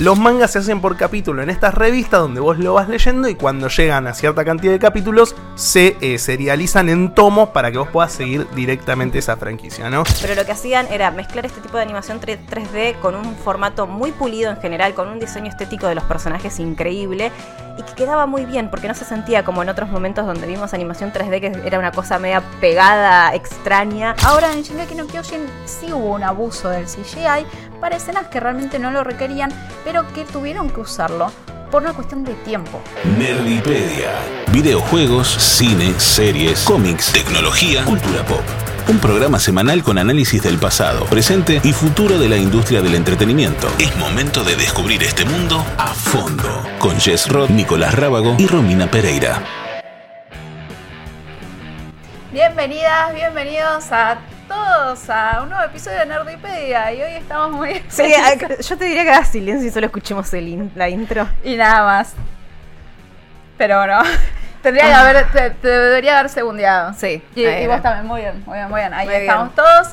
Los mangas se hacen por capítulo en estas revistas donde vos lo vas leyendo y cuando llegan a cierta cantidad de capítulos se eh, serializan en tomos para que vos puedas seguir directamente esa franquicia, ¿no? Pero lo que hacían era mezclar este tipo de animación 3D con un formato muy pulido en general, con un diseño estético de los personajes increíble y que quedaba muy bien porque no se sentía como en otros momentos donde vimos animación 3D que era una cosa media pegada, extraña. Ahora en Shingeki no Kyojin sí hubo un abuso del CGI para escenas que realmente no lo requerían, pero que tuvieron que usarlo por una cuestión de tiempo. Nerdipedia. Videojuegos, cine, series, cómics, tecnología, cultura pop. Un programa semanal con análisis del pasado, presente y futuro de la industria del entretenimiento. Es momento de descubrir este mundo a fondo. Con Jess Roth, Nicolás Rábago y Romina Pereira. Bienvenidas, bienvenidos a todos a un nuevo episodio de Nerdipedia y hoy estamos muy Sí, yo te diría que haga silencio y solo escuchemos el in- la intro. y nada más. Pero bueno, tendría que haber, te, te debería haber segundeado. Sí, Y, vos también, muy bien, muy bien, muy bien. Ahí Muy estamos bien. todos,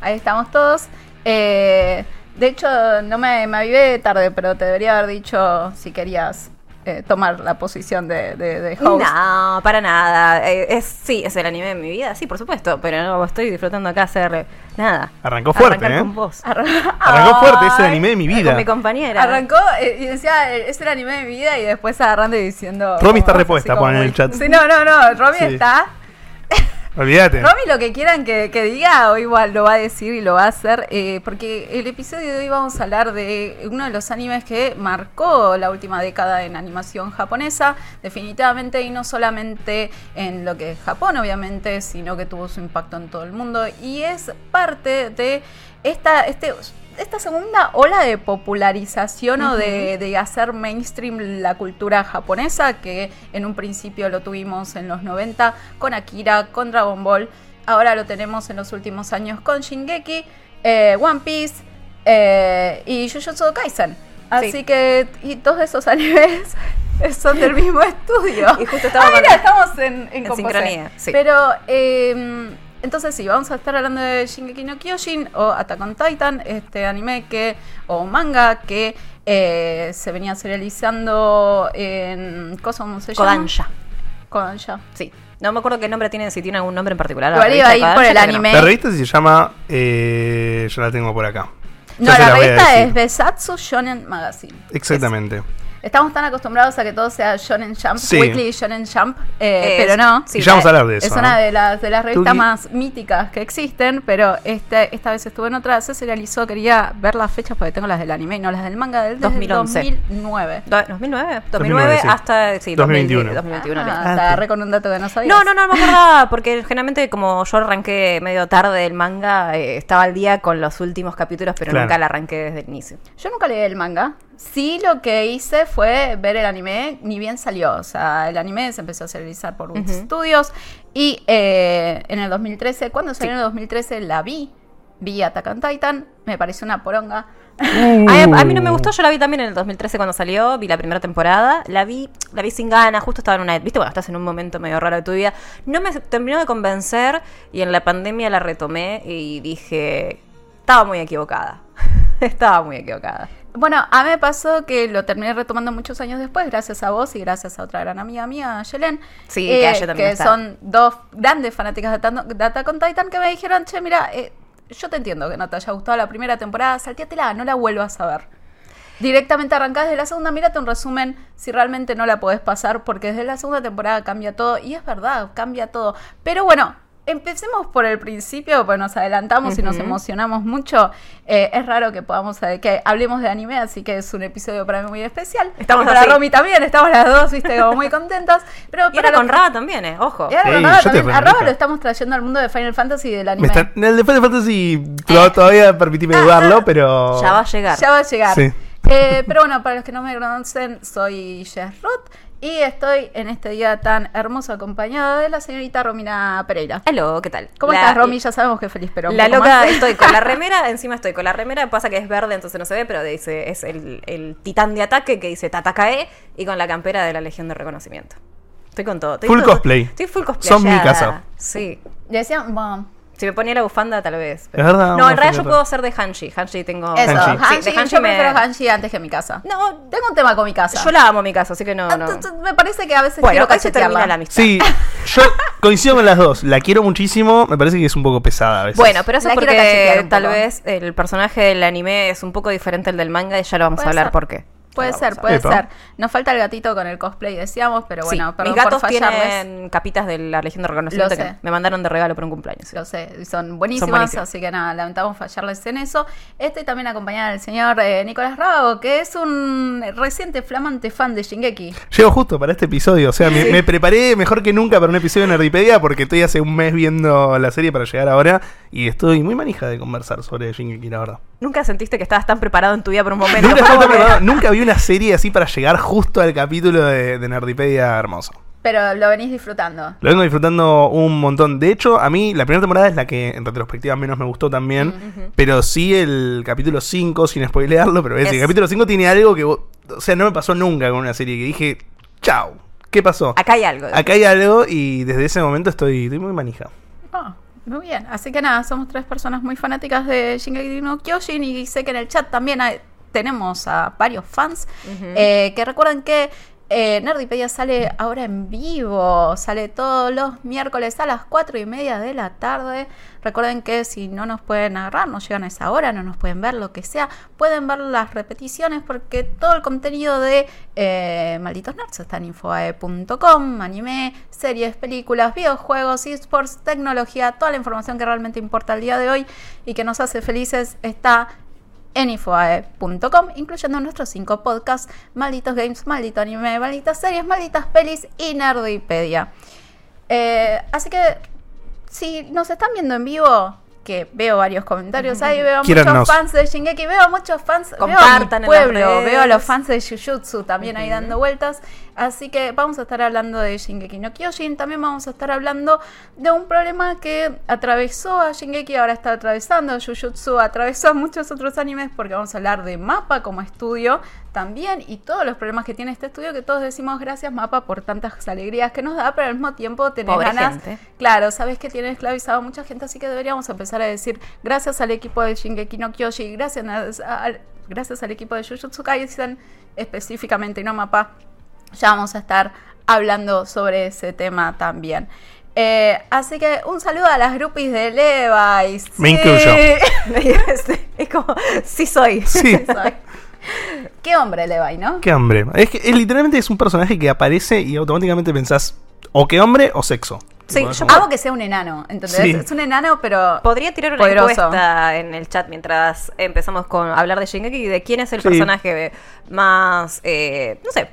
ahí estamos todos. Eh, de hecho, no me, me avivé tarde, pero te debería haber dicho si querías eh, tomar la posición de, de, de host. No, para nada. Eh, es, sí, es el anime de mi vida, sí, por supuesto, pero no estoy disfrutando acá hacer nada. Arrancó fuerte, Arrancar ¿eh? con vos. Arrancó fuerte, es el anime de mi Con vida. mi compañera. Arrancó eh, y decía, eh, es el anime de mi vida y después agarrando y diciendo... Romy está como- repuesta, pone en el chat. Sí, no, no, no, Romy Sí. está... Olvídate. Romy lo que quieran que, que diga, o igual lo va a decir y lo va a hacer, eh, porque el episodio de hoy vamos a hablar de uno de los animes que marcó la última década en animación japonesa, definitivamente, y no solamente en lo que es Japón, obviamente, sino que tuvo su impacto en todo el mundo, y es parte de esta, este, esta segunda ola de popularización o de, de hacer mainstream la cultura japonesa, que en un principio lo tuvimos en los 90 con Akira, con Dragon Ball, ahora lo tenemos en los últimos años con Shingeki, eh, One Piece eh, y Jujutsu Kaisen. Así Sí. que, y todos esos animes son del mismo estudio. Y justo estaba Ah, mira, estamos en, en, En sincronía, sí. Pero, eh, entonces sí, vamos a estar hablando de Shingeki no Kyojin o Attack on Titan, este anime que, o manga que eh, se venía serializando en. ¿Cosa cómo se llama? Kodansha. Kodansha. Sí. No me acuerdo qué nombre tiene, si tiene algún nombre en particular. Igual la iba a revista ir por el no. anime. La revista se llama. Eh, yo la tengo por acá. No, la voy a revista es Besatsu Shonen Magazine. Exactamente. Estamos tan acostumbrados a que todo sea Shonen Jump, Sí. Weekly Shonen Jump, eh, Es- pero no. sí, y ya vamos a la- hablar de eso. Es una ¿no? de las, de las revistas Tuki. más míticas que existen, pero este, esta vez estuve en otra, se serializó, quería ver las fechas porque tengo las del anime y no las del manga del desde 2011. 2009. Do- ¿2009? 2009 2009, sí. hasta sí, 2021. 2021. Ah, le- te agarré con un dato que no sabía. No, no, no, no me acordaba, porque generalmente como yo arranqué medio tarde el manga, eh, estaba al día con los últimos capítulos, pero Claro. nunca la arranqué desde el inicio. Yo nunca leí el manga. Sí, lo que hice fue ver el anime, ni bien salió. O sea, el anime se empezó a serializar por Ujú. Studios. Y eh, en el 2013, cuando salió en el 2013, la vi. Vi Attack on Titan. Me pareció una poronga. A, mí- a mí no me gustó, yo la vi también en el 2013 cuando salió, vi la primera temporada, la vi, la vi sin ganas, justo estaba en una, viste, bueno, estás en un momento medio raro de tu vida, no me terminó de convencer y en la pandemia la retomé y dije, estaba muy equivocada, estaba muy equivocada. Bueno, a mí me pasó que lo terminé retomando muchos años después, gracias a vos y gracias a otra gran amiga mía, Yelen. Sí, que también que está. son dos grandes fanáticas de Attack- de Attack on Titan que me dijeron, che, mira, eh, yo te entiendo que no te haya gustado la primera temporada, salteatela, no la vuelvas a ver. Directamente arrancás desde la segunda, mírate un resumen si realmente no la podés pasar, porque desde la segunda temporada cambia todo, y es verdad, cambia todo. Pero bueno, empecemos por el principio, pues nos adelantamos y nos emocionamos mucho. Eh, es raro que podamos eh, que hablemos de anime, así que es un episodio para mí muy especial. Estamos para así. Romy también, estamos las dos, viste, como muy contentas. Pero Y para era con Raba también, eh, ojo. y ahora con Raba también. A. Raba lo estamos trayendo al mundo de Final Fantasy y del Me anime. está- en el de Final Fantasy to- todavía permitime dudarlo, pero. Ya va a llegar. Ya va a llegar. Sí. Eh, pero bueno, para los que no me conocen, soy Jess Roth y estoy en este día tan hermoso acompañada de la señorita Romina Pereira. Hello, ¿qué tal? ¿Cómo La- estás, Romy? Ya sabemos que feliz, pero un La poco loca, más. estoy con la remera, encima estoy con la remera, pasa que es verde, entonces no se ve, pero dice, es el, el titán de ataque que dice Tatakae y con la campera de la Legión de Reconocimiento. Estoy con todo. Estoy Full todo- cosplay. Estoy full cosplay. Son mi casa. Sí. Decían, bueno, Si me ponía la bufanda, tal vez. Es verdad, No, en realidad yo puedo ser de Hanshi. Hanshi tengo. Eso, Hanshi. Hanshi, Sí, de Hanshi yo me- prefiero Hanshi antes que mi casa. No, Tengo un tema con mi casa. yo la amo mi casa, así que no. me parece que a veces Bueno, quiero cachetearla. la amistad. Sí, yo coincido con las dos. La quiero muchísimo. Me parece que es un poco pesada a veces. Bueno, pero eso La es porque tal vez el personaje del anime es un poco diferente al del manga y ya lo vamos a hablar ser. por qué. Puede ser, puede Epa. ser. Nos falta el gatito con el cosplay, decíamos, pero Sí, bueno, perdón mis gatos por fallarles. tienen capitas de la Legión de Reconocimiento que me mandaron de regalo por un cumpleaños. Lo sé, son buenísimas, buenísimas. así que nada, lamentamos fallarles en eso. Estoy también acompañada del señor eh, Nicolás Rago, que es un reciente flamante fan de Shingeki. Llego justo para este episodio. O sea, me, me preparé mejor que nunca para un episodio de Nerdipedia porque estoy hace un mes viendo la serie para llegar ahora y estoy muy manija de conversar sobre Shingeki, la verdad. Nunca sentiste que estabas tan preparado en tu vida por un momento. Nunca, preparado- vi una serie así para llegar justo al capítulo de, de Nerdipedia hermoso. Pero lo venís disfrutando. Lo vengo disfrutando un montón. De hecho, a mí la primera temporada es la que en retrospectiva menos me gustó también. Pero sí el capítulo 5, sin spoilearlo, pero ese Es- capítulo 5 tiene algo que... vos- O sea, no me pasó nunca con una serie que dije, chao, ¿qué pasó? Acá hay algo. Acá hay algo y desde ese momento estoy, estoy muy manija. Ah, muy bien. Así que nada, somos tres personas muy fanáticas de Shingeki no Kyojin y sé que en el chat también hay- tenemos a varios fans eh, que recuerden que eh, Nerdipedia sale ahora en vivo, sale todos los miércoles a las cuatro y media de la tarde. Recuerden que si no nos pueden agarrar, no llegan a esa hora, no nos pueden ver, lo que sea, pueden ver las repeticiones porque todo el contenido de eh, Malditos Nerds está en infoae.com, anime, series, películas, videojuegos, esports, tecnología, toda la información que realmente importa al día de hoy y que nos hace felices está en infoae.com, incluyendo nuestros cinco podcasts, Malditos Games, Maldito Anime, Malditas Series, Malditas Pelis y Nerdipedia. Eh, así que, si nos están viendo en vivo, que veo varios comentarios ahí, veo Quiérannos. muchos fans de Shingeki, veo muchos fans, veo a mi Compartan en pueblo, veo a los fans de Jujutsu también ahí dando vueltas. Así que vamos a estar hablando de Shingeki no Kyojin. También vamos a estar hablando de un problema que atravesó a Shingeki, ahora está atravesando a Jujutsu, atravesó a muchos otros animes, porque vamos a hablar de Mapa como estudio también y todos los problemas que tiene este estudio, que todos decimos gracias Mapa por tantas alegrías que nos da, pero al mismo tiempo tenés Pobre ganas. gente. Claro, sabes que tiene esclavizado a mucha gente, así que deberíamos empezar a decir gracias al equipo de Shingeki no Kyoshi, gracias, a- al- gracias al equipo de Jujutsu Kaisen, específicamente no mapa, ya vamos a estar hablando sobre ese tema también. Eh, así que un saludo a las groupies de Levi's. Me Sí. incluyo. es como, sí soy. Sí. Soy. Qué hombre Levi, ¿no? Qué hombre. Es que es, literalmente es un personaje que aparece y automáticamente pensás o qué hombre o sexo. Sí, yo como- Amo que sea un enano, ¿entendés? Sí. Es un enano, pero Podría tirar una Poderoso. encuesta en el chat mientras empezamos con hablar de Shingeki de quién es el Sí. personaje más, eh, no sé,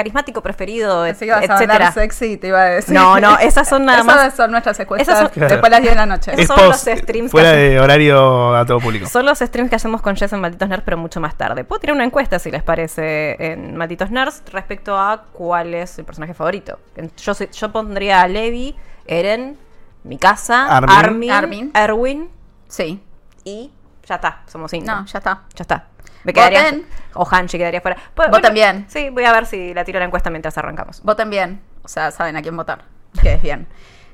carismático preferido, que ibas a etcétera. hablar sexy, te iba a decir. No, no, esas son nada Esas más. son nuestras encuestas Esas son- después de las 10 de la noche. Es son post, los streams fuera que de horario a todo público. Son los streams que hacemos con Jess en Malditos Nerds, pero mucho más tarde. Puedo tirar una encuesta, si les parece, en Malditos Nerds respecto a cuál es el personaje favorito. Yo, soy- yo pondría a Levi, Eren, Mikasa, Armin. Armin, Armin. Erwin Sí. y ya está, somos cinco. No, ya está. Ya está. Me quedaría. Voten. O Hanchi quedaría fuera. Pues, Voten bien. Sí, voy a ver si la tiro la encuesta mientras arrancamos. Voten bien. O sea, saben a quién votar. Que es bien.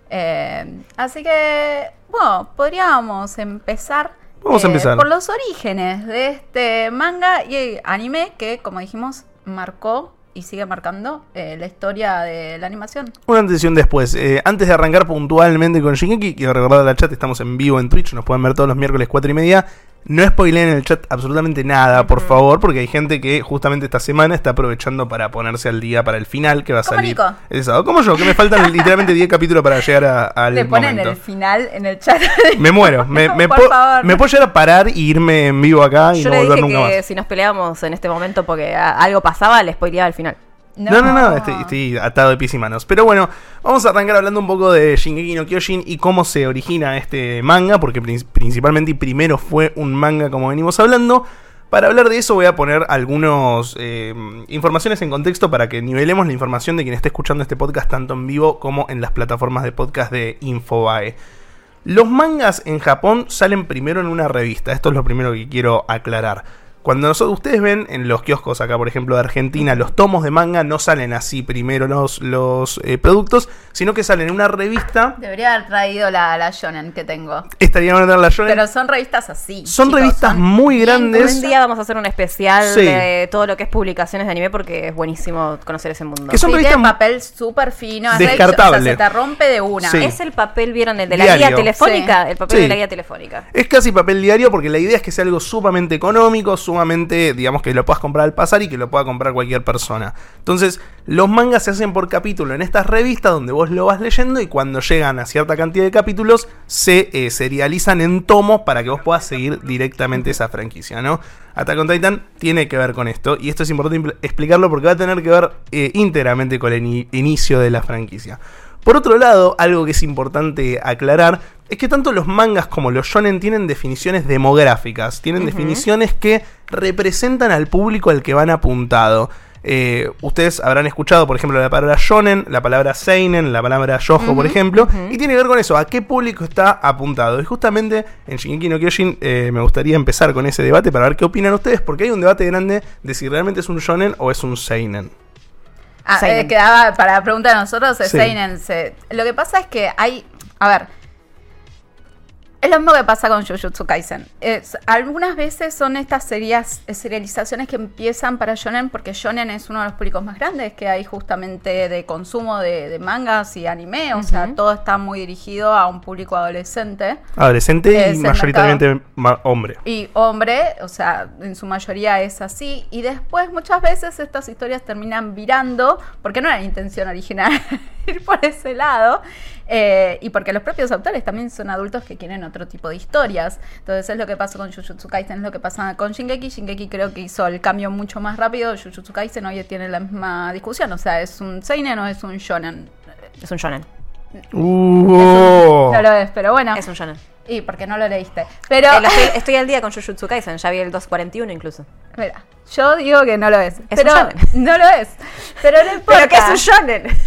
Eh, así que, bueno, podríamos empezar. eh, Vamos a empezar. Por los orígenes de este manga y anime que, como dijimos, marcó y sigue marcando eh, la historia de la animación. Una antes y un después. Eh, antes de arrancar puntualmente con Shingeki, quiero recordar al chat, estamos en vivo en Twitch, nos pueden ver todos los miércoles 4 y media. No spoileen en el chat absolutamente nada, por favor, porque hay gente que justamente esta semana está aprovechando para ponerse al día para el final que va a Como salir. Nico. el sábado. Como yo, que me faltan literalmente 10 capítulos para llegar a- al Le ponen momento. el final en el chat. Me muero, me, me, Por puedo- favor. me puedo llegar a parar y irme en vivo acá y Yo no le volver dije nunca que más. si nos peleábamos en este momento porque algo pasaba, le spoileaba al final. No, no, no, estoy, atado de pies y manos. Pero bueno, vamos a arrancar hablando un poco de Shingeki no Kyojin y cómo se origina este manga, porque prin- principalmente y primero fue un manga como venimos hablando. Para hablar de eso voy a poner algunas informaciones en contexto para que nivelemos la información de quien esté escuchando este podcast tanto en vivo como en las plataformas de podcast de Infobae. Los mangas en Japón salen primero en una revista, esto es lo primero que quiero aclarar. Cuando nosotros, ustedes ven en los kioscos acá, por ejemplo, de Argentina, los tomos de manga no salen así primero los, los eh, productos, sino que salen en una revista. Debería haber traído la, la shonen que tengo. Estaría bueno tener la shonen. Pero son revistas así. Son chicos, revistas son muy grandes. Un día vamos a hacer un especial Sí. de todo lo que es publicaciones de anime porque es buenísimo conocer ese mundo. Que son Sí, revistas papel súper fino, es Descartable. o sea, se te rompe de una. Sí. Es el papel, ¿vieron? El de la Diario. guía telefónica. El papel Sí. de la guía telefónica. Es casi papel diario porque la idea es que sea algo sumamente económico, sumamente, digamos, que lo puedas comprar al pasar y que lo pueda comprar cualquier persona. Entonces, los mangas se hacen por capítulo en estas revistas donde vos lo vas leyendo y cuando llegan a cierta cantidad de capítulos se eh, serializan en tomos para que vos puedas seguir directamente esa franquicia, ¿no? Attack on Titan tiene que ver con esto y esto es importante explicarlo porque va a tener que ver eh, íntegramente con el ini- inicio de la franquicia. Por otro lado, algo que es importante aclarar es que tanto los mangas como los shonen tienen definiciones demográficas, tienen definiciones que representan al público al que van apuntado. Eh, ustedes habrán escuchado, por ejemplo, la palabra shonen, la palabra seinen, la palabra yojo, por ejemplo, y tiene que ver con eso, a qué público está apuntado. Y justamente en Shingeki no Kyojin eh, me gustaría empezar con ese debate para ver qué opinan ustedes, porque hay un debate grande de si realmente es un shonen o es un seinen. Ah, Seinen. eh, quedaba para preguntar a nosotros, es Sí. Seinen. se- Lo que pasa es que hay. A ver. Es lo mismo que pasa con Jujutsu Kaisen. Es- algunas veces son estas series, serializaciones que empiezan para Shonen, porque Shonen es uno de los públicos más grandes que hay justamente de consumo de, de mangas y anime. O sea, todo está muy dirigido a un público adolescente. Adolescente Es y el mayoritariamente ma- hombre. Y hombre, o sea, en su mayoría es así. Y después muchas veces estas historias terminan virando, porque no era la intención original ir por ese lado. Eh, y porque los propios autores también son adultos que quieren otro tipo de historias. Entonces es lo que pasó con Jujutsu Kaisen, es lo que pasa con Shingeki. Shingeki creo que hizo el cambio mucho más rápido. Jujutsu Kaisen hoy tiene la misma discusión. O sea, ¿es un Seinen o es un Shonen? Es un shonen. Uh. No lo es, pero bueno. Es un shonen. Y porque no lo leíste. Pero... Eh, lo estoy, estoy al día con Jujutsu Kaisen. Ya vi el 241 incluso. Mira, yo digo que no lo es. Es pero un shonen. no lo es. Pero no importa. ¿Pero qué es un shonen?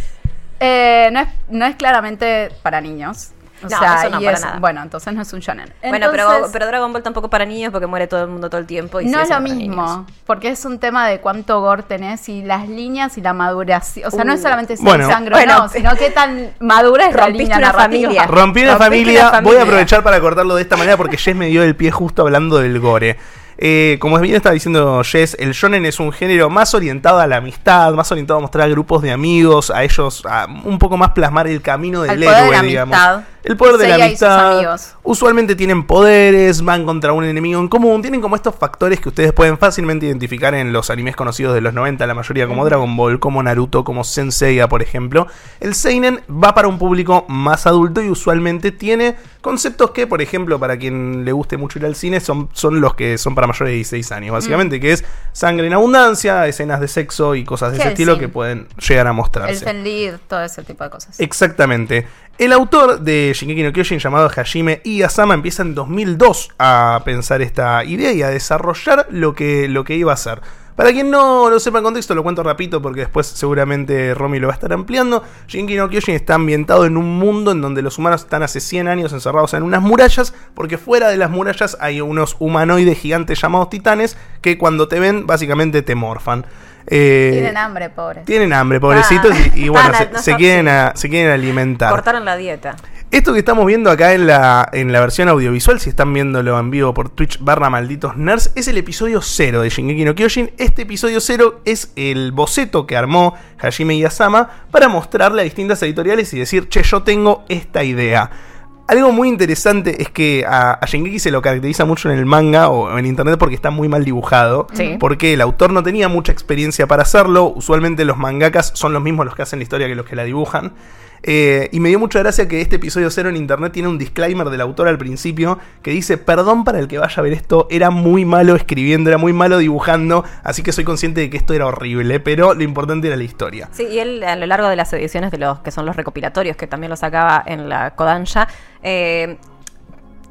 Eh, no, es, no es claramente para niños. O No, sea, eso no, y para es- nada. Bueno, entonces no es un shonen. bueno, pero, Entonces, pero Dragon Ball tampoco para niños porque muere todo el mundo todo el tiempo. Y no es lo mismo, porque es un tema de cuánto gore tenés y las líneas y la maduración. O sea, no es Uh. solamente si Bueno. hay sangre Bueno, o no, sino qué tan madura es la rompiste línea una familia. Rompí una Rompiste familia. una Voy familia. a aprovechar para cortarlo de esta manera porque Jess me dio el pie justo hablando del gore. Eh, como bien estaba diciendo Jess, el shonen es un género más orientado a la amistad, más orientado a mostrar grupos de amigos, a ellos, a un poco más plasmar el camino del Al poder de héroe, la digamos. amistad. El poder de la Seiya y sus amistad. Usualmente tienen poderes, van contra un enemigo en común, tienen como estos factores que ustedes pueden fácilmente identificar en los animes conocidos de los 90, la mayoría como Dragon Ball, como Naruto, como Senseiya, por ejemplo. El seinen va para un público más adulto y usualmente tiene conceptos que, por ejemplo, para quien le guste mucho ir al cine, son, son los que son para mayores de 16 años, básicamente, que es sangre en abundancia, escenas de sexo y cosas de ese estilo que pueden llegar a El mostrarse. Fenlid, todo ese tipo de cosas. Exactamente. El autor de Shingeki no Kyojin llamado Hajime Iyazama empieza en 2002 a pensar esta idea y a desarrollar lo que, lo que iba a hacer. Para quien no lo sepa en contexto, lo cuento rapidito porque después seguramente Romy lo va a estar ampliando. Shingeki no Kyojin está ambientado en un mundo en donde los humanos están hace 100 años encerrados en unas murallas, porque fuera de las murallas hay unos humanoides gigantes llamados titanes que cuando te ven básicamente te morfan. Eh, Tienen hambre, pobres. tienen hambre, pobrecitos, Ah. y, y bueno, Ah, se, no, se no, quieren a- se quieren alimentar. Cortaron la dieta. Esto que estamos viendo acá en la, en la versión audiovisual, si están viéndolo en vivo por Twitch barra malditos nerds, es el episodio 0 de Shingeki no Kyojin. Este episodio 0 es el boceto que armó Hajime Iyazama para mostrarle a distintas editoriales y decir, che, yo tengo esta idea. Algo muy interesante es que a, a Shingeki se lo caracteriza mucho en el manga o en internet porque está muy mal dibujado. Sí. Porque el autor no tenía mucha experiencia para hacerlo. Usualmente los mangakas son los mismos los que hacen la historia que los que la dibujan. Eh, y me dio mucha gracia que este episodio 0 en internet tiene un disclaimer del autor al principio que dice, perdón para el que vaya a ver esto, era muy malo escribiendo, era muy malo dibujando, así que soy consciente de que esto era horrible, pero lo importante era la historia. Sí, y él a lo largo de las ediciones de los que son los recopilatorios, que también lo sacaba en la Kodansha, eh,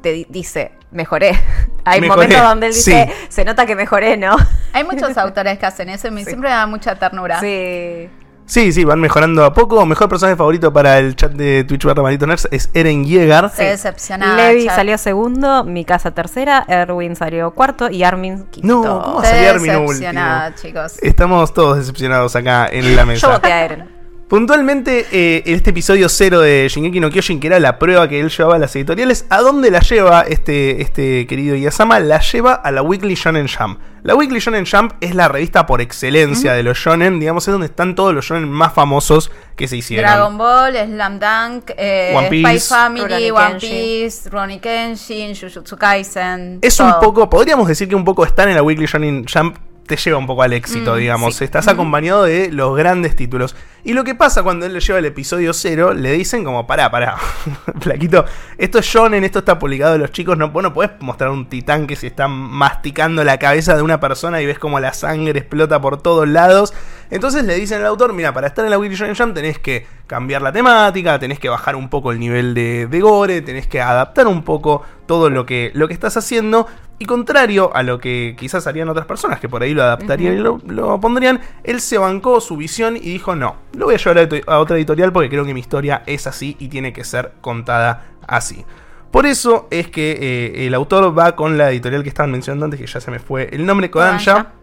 te di- dice, mejoré. Hay Mejoré, momentos donde él dice, sí. se nota que mejoré, ¿no? Hay muchos autores que hacen eso y me- siempre me da mucha ternura. Sí. Sí, sí, van mejorando a poco. Mejor personaje favorito para el chat de Twitch barra Maldito Nerds es Eren Yeager. Se decepcionaba. Levi chat. salió segundo, mi casa tercera, Erwin salió cuarto y Armin quinto. No, ¿cómo sería Armin decepcionada, último? chicos. Estamos todos decepcionados acá en la Yo mesa. voté a Eren. Puntualmente, eh, este episodio cero de Shingeki no Kyojin, que era la prueba que él llevaba a las editoriales, ¿a dónde la lleva este, este querido Yasama? La lleva a la Weekly Shonen Jump. La Weekly Shonen Jump es la revista por excelencia de los shonen, digamos, es donde están todos los shonen más famosos que se hicieron. Dragon Ball, Slam Dunk, eh, One Piece. Spy Family, Rurouni One Kenshin. Piece, Ronnie Kenshin, Jujutsu Kaisen. Es todo. un poco, podríamos decir que un poco estar en la Weekly Shonen Jump te lleva un poco al éxito, Mm, digamos. sí. Estás acompañado de los grandes títulos. Y lo que pasa cuando él le lleva el episodio cero, le dicen como, pará, pará, flaquito, esto es shonen, esto está publicado de los chicos, no, vos no podés mostrar un titán que se está masticando la cabeza de una persona y ves como la sangre explota por todos lados. Entonces le dicen al autor, mira, para estar en la Weekly Shonen Jump tenés que cambiar la temática, tenés que bajar un poco el nivel de, de gore, tenés que adaptar un poco todo lo que, lo que estás haciendo. Y contrario a lo que quizás harían otras personas que por ahí lo adaptarían y lo, lo pondrían, él se bancó su visión y dijo, no, lo voy a llevar a, otra editorial porque creo que mi historia es así y tiene que ser contada así. Por eso es que eh, el autor va con la editorial que estaban mencionando antes, que ya se me fue el nombre, Kodansha. Kodansha.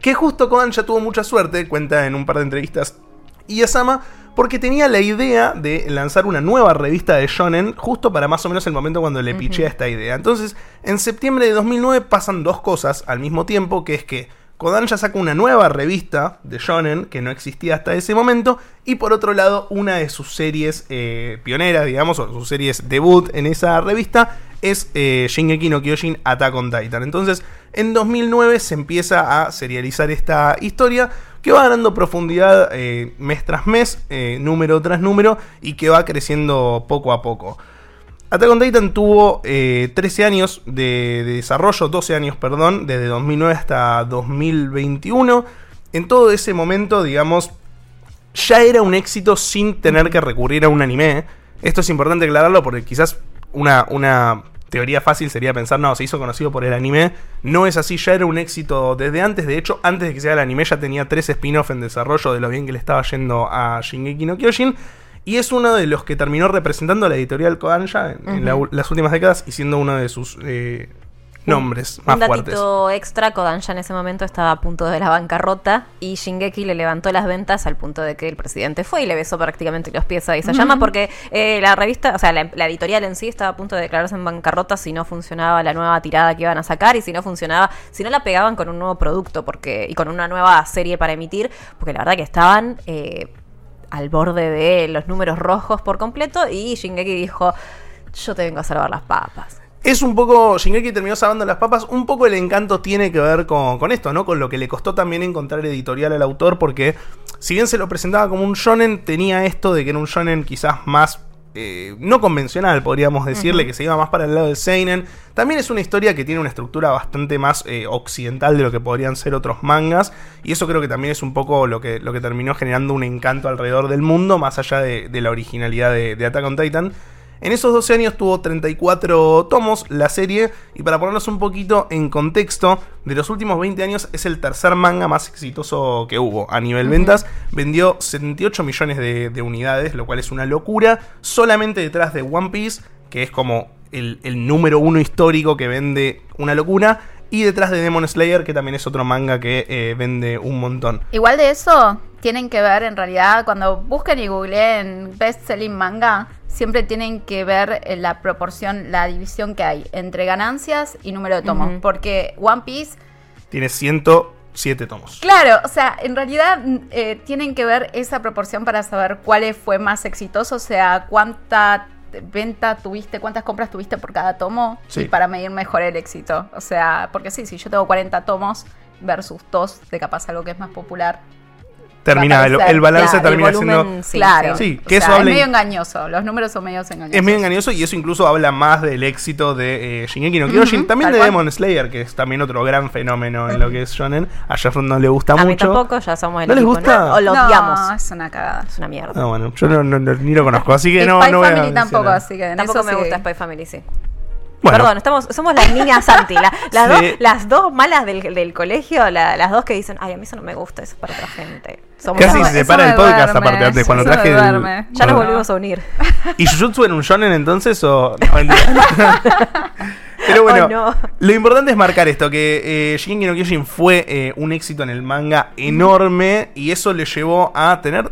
Que justo Kodansha tuvo mucha suerte, cuenta en un par de entrevistas Iyasama, porque tenía la idea de lanzar una nueva revista de Shonen justo para más o menos el momento cuando le piché esta idea. Entonces, en septiembre de 2009 pasan dos cosas al mismo tiempo, que es que Kodansha saca una nueva revista de Shonen que no existía hasta ese momento, y por otro lado, una de sus series eh, pioneras, digamos, o sus series debut en esa revista, es eh, Shingeki no Kyojin Attack on Titan. Entonces, en 2009 se empieza a serializar esta historia que va ganando profundidad eh, mes tras mes, número tras número, y que va creciendo poco a poco. Attack on Titan tuvo eh, 13 años de, de desarrollo, 12 años, perdón, desde 2009 hasta 2021. En todo ese momento, digamos, ya era un éxito sin tener que recurrir a un anime. Esto es importante aclararlo porque quizás una, una teoría fácil sería pensar, no, se hizo conocido por el anime. No es así, ya era un éxito desde antes. De hecho, antes de que sea el anime ya tenía tres spin-off en desarrollo de lo bien que le estaba yendo a Shingeki no Kyojin. Y es uno de los que terminó representando a la editorial Kodansha en, en la las últimas décadas y siendo uno de sus eh, nombres más Un fuertes. datito extra, Kodansha en ese momento estaba a punto de la bancarrota y Shingeki le levantó las ventas al punto de que el presidente fue y le besó prácticamente los pies a Isayama porque eh, la revista, o sea, la, la editorial en sí estaba a punto de declararse en bancarrota si no funcionaba la nueva tirada que iban a sacar y si no funcionaba, si no la pegaban con un nuevo producto porque y con una nueva serie para emitir, porque la verdad que estaban eh, al borde de los números rojos por completo y Shingeki dijo, yo te vengo a salvar las papas. Es un poco, Shingeki terminó salvando las papas, un poco el encanto tiene que ver con, con esto, ¿no? Con lo que le costó también encontrar editorial al autor, porque si bien se lo presentaba como un shonen, tenía esto de que era un shonen quizás más eh, no convencional, podríamos decirle, que se iba más para el lado del Seinen. También es una historia que tiene una estructura bastante más eh, occidental de lo que podrían ser otros mangas, y eso creo que también es un poco lo que, lo que terminó generando un encanto alrededor del mundo, más allá de, de la originalidad de, de Attack on Titan. En esos 12 años tuvo 34 tomos la serie y para ponernos un poquito en contexto, de los últimos 20 años es el tercer manga más exitoso que hubo a nivel ventas. Vendió 78 millones de, de unidades, lo cual es una locura, solamente detrás de One Piece, que es como el, el número uno histórico que vende una locura, y detrás de Demon Slayer, que también es otro manga que eh, vende un montón. Igual de eso, tienen que ver en realidad, cuando busquen y googleen best selling manga, siempre tienen que ver eh, la proporción, la división que hay entre ganancias y número de tomos. Porque One Piece, Tiene 107 tomos. claro, o sea, en realidad eh, tienen que ver esa proporción para saber cuál fue más exitoso, o sea, cuánta venta tuviste, cuántas compras tuviste por cada tomo Sí. y para medir mejor el éxito. O sea, porque sí, si yo tengo 40 tomos versus dos de capaz algo que es más popular, Termina, el, balance claro, termina el volumen, siendo... Sí, claro. sí. O que sea, eso habla es medio engañoso. Los números son medio engañosos. Es medio engañoso y eso incluso habla más del éxito de eh, Shingeki no Kyojin, Ujú, también de cual. Demon Slayer, que es también otro gran fenómeno en lo que es shonen. A Jeff no le gusta A mí mucho. tampoco, ya somos el ¿No les equipo, gusta? ¿no? O lo no, odiamos. es una cagada. Es una mierda. Ah, bueno, yo no, no- no- ni lo conozco, así que no, Spy no voy a Family tampoco, así que en Tampoco eso me sí. gusta Spy Family, sí. Bueno. Perdón, estamos, somos las niñas Santi, la- las, Sí. dos, las dos malas del, del colegio, la- las dos que dicen, ay, a mí eso no me gusta, eso es para otra gente. Somos Casi se separa el podcast duerme, aparte antes, cuando traje el-. Ya nos volvimos a unir. ¿Y Jujutsu era un shonen entonces o.? No. Pero bueno, Oh, no. lo importante es marcar esto: que eh, Shingeki no Kyojin fue eh, un éxito en el manga enorme y eso le llevó a tener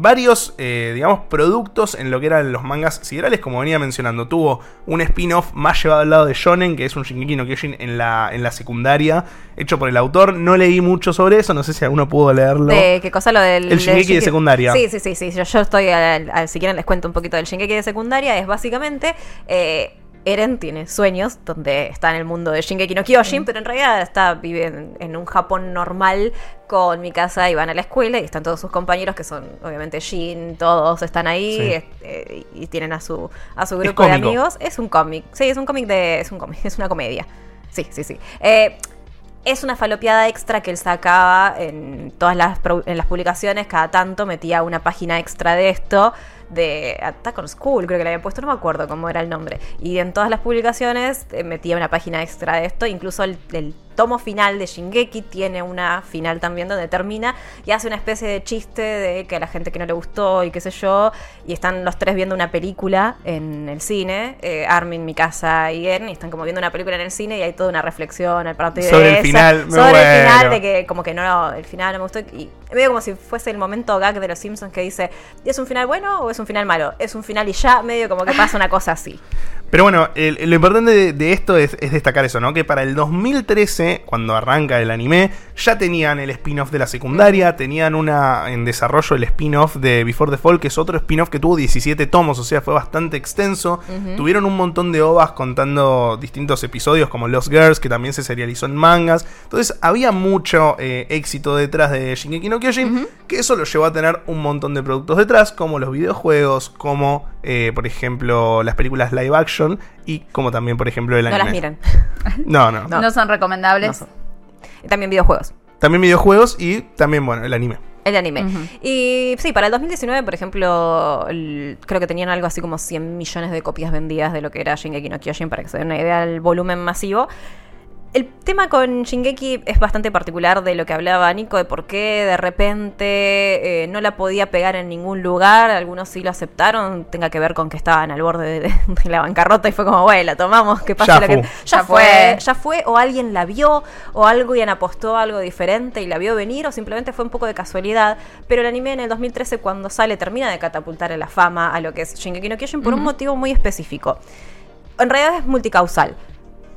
varios, eh, digamos, productos en lo que eran los mangas siderales, como venía mencionando. Tuvo un spin-off más llevado al lado de Shonen, que es un Shingeki no Kyojin en la, en la secundaria, hecho por el autor. No leí mucho sobre eso, no sé si alguno pudo leerlo. De, ¿Qué cosa lo del. El del Shingeki de secundaria. Sí, sí, sí, sí. Yo, yo estoy. al- al- si quieren, les cuento un poquito del Shingeki de secundaria. Es básicamente. eh, Eren tiene sueños donde está en el mundo de Shingeki no Kyojin, pero en realidad está, vive en, en un Japón normal con mi casa y van a la escuela y están todos sus compañeros que son obviamente Jin, todos están ahí Sí. este, y tienen a su, a su grupo de amigos. Es un cómic, sí, es un cómic de... es un cómic, es una comedia. Sí, sí, sí. Eh, es una falopeada extra que él sacaba en todas las, en las publicaciones, cada tanto metía una página extra de esto, de Attack on School, creo que le había puesto, no me acuerdo cómo era el nombre. Y en todas las publicaciones eh, metía una página extra de esto, incluso el, el tomo final de Shingeki tiene una final también donde termina y hace una especie de chiste de que a la gente que no le gustó y qué sé yo, y están los tres viendo una película en el cine, eh, Armin, Mikasa y Eren, y están como viendo una película en el cine y hay toda una reflexión a partir Sobre de el esa, final, sobre el final de que como que no, el final no me gustó y medio como si fuese el momento gag de los Simpsons que dice, ¿es un final bueno o es un final malo? Es un final y ya, medio como que pasa una cosa así. Pero bueno, el- lo importante de, de esto es, es destacar eso, ¿no? Que para el 2013, cuando arranca el anime, ya tenían el spin-off de la secundaria, tenían una en desarrollo el spin-off de Before the Fall, que es otro spin-off que tuvo 17 tomos, o sea, fue bastante extenso. Tuvieron un montón de ovas contando distintos episodios, como Lost Girls, que también se serializó en mangas. Entonces, había mucho eh, éxito detrás de Shingeki no Kyojin, que eso lo llevó a tener un montón de productos detrás, como los videojuegos, como, eh, por ejemplo, las películas live action y como también, por ejemplo, el No anime. las miren. No, no. No. No, son recomendables. No son. También videojuegos. También videojuegos y también, bueno, el anime. El anime. Y sí, para el 2019, por ejemplo, el- creo que tenían algo así como 100 millones de copias vendidas de lo que era Shingeki no Kyojin, para que se den una idea del volumen masivo. El tema con Shingeki es bastante particular de lo que hablaba Nico, de por qué de repente eh, no la podía pegar en ningún lugar, algunos sí lo aceptaron, tenga que ver con que estaban al borde de, de- de la bancarrota y fue como, bueno, la tomamos, que pase Ya lo que... Ya, Ya fue, fue. ya fue, o alguien la vio, o algo y apostó a algo diferente y la vio venir, o simplemente fue un poco de casualidad. Pero el anime en el 2013, cuando sale, termina de catapultar a la fama a lo que es Shingeki no Kyojin por un motivo muy específico. En realidad es multicausal.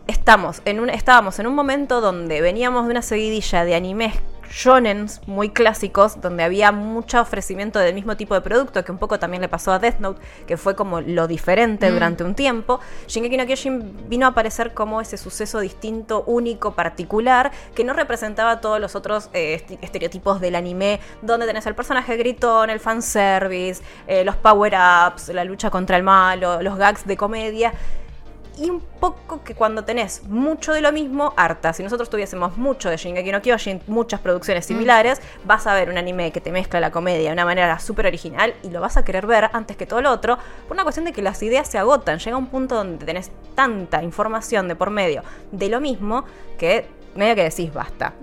Estamos en un, estábamos en un momento donde veníamos de una seguidilla de animes shonens muy clásicos, donde había mucho ofrecimiento del mismo tipo de producto, que un poco también le pasó a Death Note, que fue como lo diferente durante un tiempo. Shingeki no Kyojin vino a aparecer como ese suceso distinto, único, particular, que no representaba todos los otros eh, estereotipos del anime, donde tenés el personaje gritón, el fanservice, eh, los power-ups, la lucha contra el malo, los gags de comedia y un poco que cuando tenés mucho de lo mismo, harta. Si nosotros tuviésemos mucho de Shingeki no Kyojin, muchas producciones similares, vas a ver un anime que te mezcla la comedia de una manera súper original y lo vas a querer ver antes que todo lo otro, por una cuestión de que las ideas se agotan. Llega un punto donde tenés tanta información de por medio de lo mismo que medio que decís basta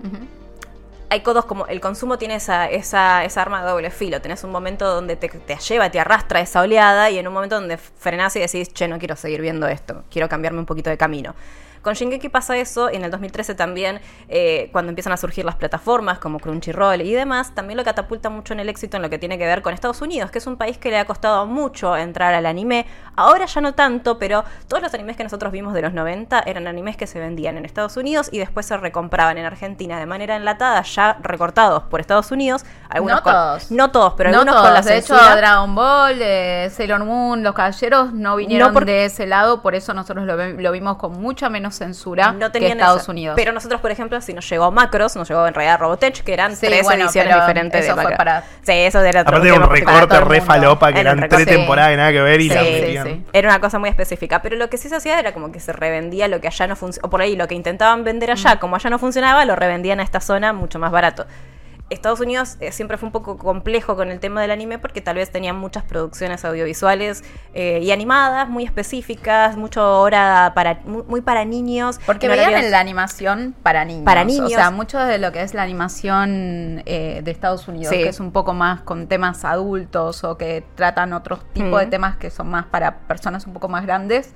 hay codos como el consumo tiene esa, esa, esa arma de doble filo. Tenés un momento donde te, te lleva, te arrastra esa oleada y en un momento donde frenás y decís, che, no quiero seguir viendo esto, quiero cambiarme un poquito de camino. Con Shingeki pasa eso, y en el 2013 también, eh, cuando empiezan a surgir las plataformas como Crunchyroll y demás, también lo catapulta mucho en el éxito en lo que tiene que ver con Estados Unidos, que es un país que le ha costado mucho entrar al anime. Ahora ya no tanto, pero todos los animes que nosotros vimos de los 90 eran animes que se vendían en Estados Unidos y después se recompraban en Argentina de manera enlatada, ya recortados por Estados Unidos. Algunos No con- todos. no todos, pero no algunos todos. con la de hecho. Dragon Ball, eh, Sailor Moon, Los Caballeros no vinieron No por- de ese lado, por eso nosotros lo, lo vimos con mucha menos censura no que tenían Estados esa. Unidos. Pero nosotros, por ejemplo, si nos llegó Macros, nos llegó en realidad Robotech, que eran Sí, tres bueno, ediciones diferentes eso de fue Macros. para- Sí, eso era otro Aparte era un recorte re falopa que eran tres temporadas que nada que ver y Sí, la sí, metían. sí. Era una cosa muy específica, pero lo que sí se hacía era como que se revendía lo que allá no funcionaba, o por ahí lo que intentaban vender allá, como allá no funcionaba, lo revendían a esta zona mucho más barato. Estados Unidos eh, siempre fue un poco complejo con el tema del anime porque tal vez tenían muchas producciones audiovisuales eh, y animadas muy específicas, mucho hora para muy, para niños. Porque veían en la animación para niños. Para niños. O sea, mucho de lo que es la animación eh, de Estados Unidos, que es un poco más con temas adultos o que tratan otros tipos de temas que son más para personas un poco más grandes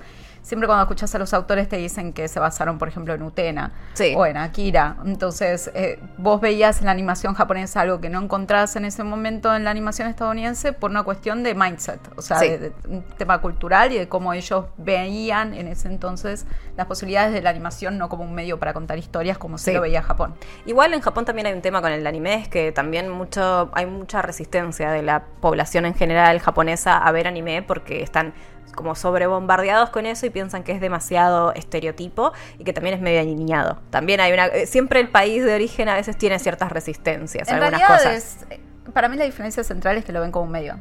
siempre cuando escuchas a los autores te dicen que se basaron, por ejemplo, en Utena o en Akira. Entonces, eh, vos veías en la animación japonesa algo que no encontrabas en ese momento en la animación estadounidense por una cuestión de mindset, o sea, de, un tema cultural y de cómo ellos veían en ese entonces las posibilidades de la animación no como un medio para contar historias como se lo veía Japón. Igual en Japón también hay un tema con el anime, es que también mucho hay mucha resistencia de la población en general japonesa a ver anime porque están como sobrebombardeados con eso y piensan que es demasiado estereotipo y que también es medio niñado. También hay una. Eh, siempre el país de origen a veces tiene ciertas resistencias. En algunas cosas. Eh, para mí la diferencia central es que lo ven como un medio.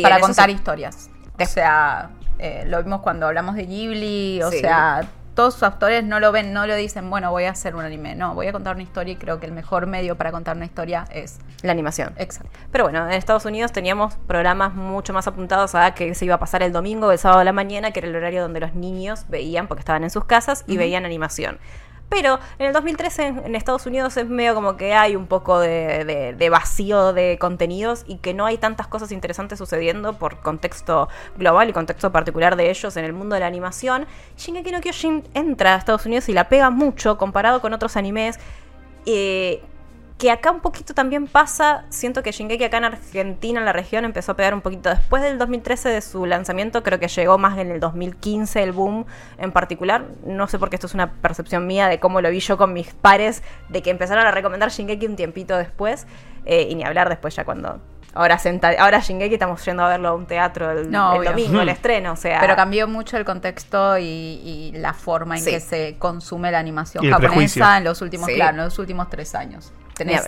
para contar historias. O sea, eh, lo vimos cuando hablamos de Ghibli, o sea, todos sus actores no lo ven, no lo dicen, bueno, voy a hacer un anime. No, voy a contar una historia y creo que el mejor medio para contar una historia es la animación. Exacto. Pero bueno, en Estados Unidos teníamos programas mucho más apuntados a que se iba a pasar el domingo, el sábado de la mañana, que era el horario donde los niños veían, porque estaban en sus casas, y veían animación. Pero en el 2013 en, Estados Unidos es medio como que hay un poco de, vacío de contenidos y que no hay tantas cosas interesantes sucediendo por contexto global y contexto particular de ellos en el mundo de la animación. Shingeki no Kyojin entra a Estados Unidos y la pega mucho comparado con otros animes. Eh, que acá un poquito también pasa, siento que Shingeki acá en Argentina, en la región, empezó a pegar un poquito después del 2013 de su lanzamiento, creo que llegó más en el 2015 el boom en particular, no sé por qué esto es una percepción mía de cómo lo vi yo con mis pares, de que empezaron a recomendar Shingeki un tiempito después, eh, y ni hablar después ya cuando Ahora, senta ahora Shingeki estamos yendo a verlo a un teatro el, domingo, el estreno, o sea... Pero cambió mucho el contexto y, la forma en que se consume la animación japonesa en los últimos, claro, en los últimos tres años tenés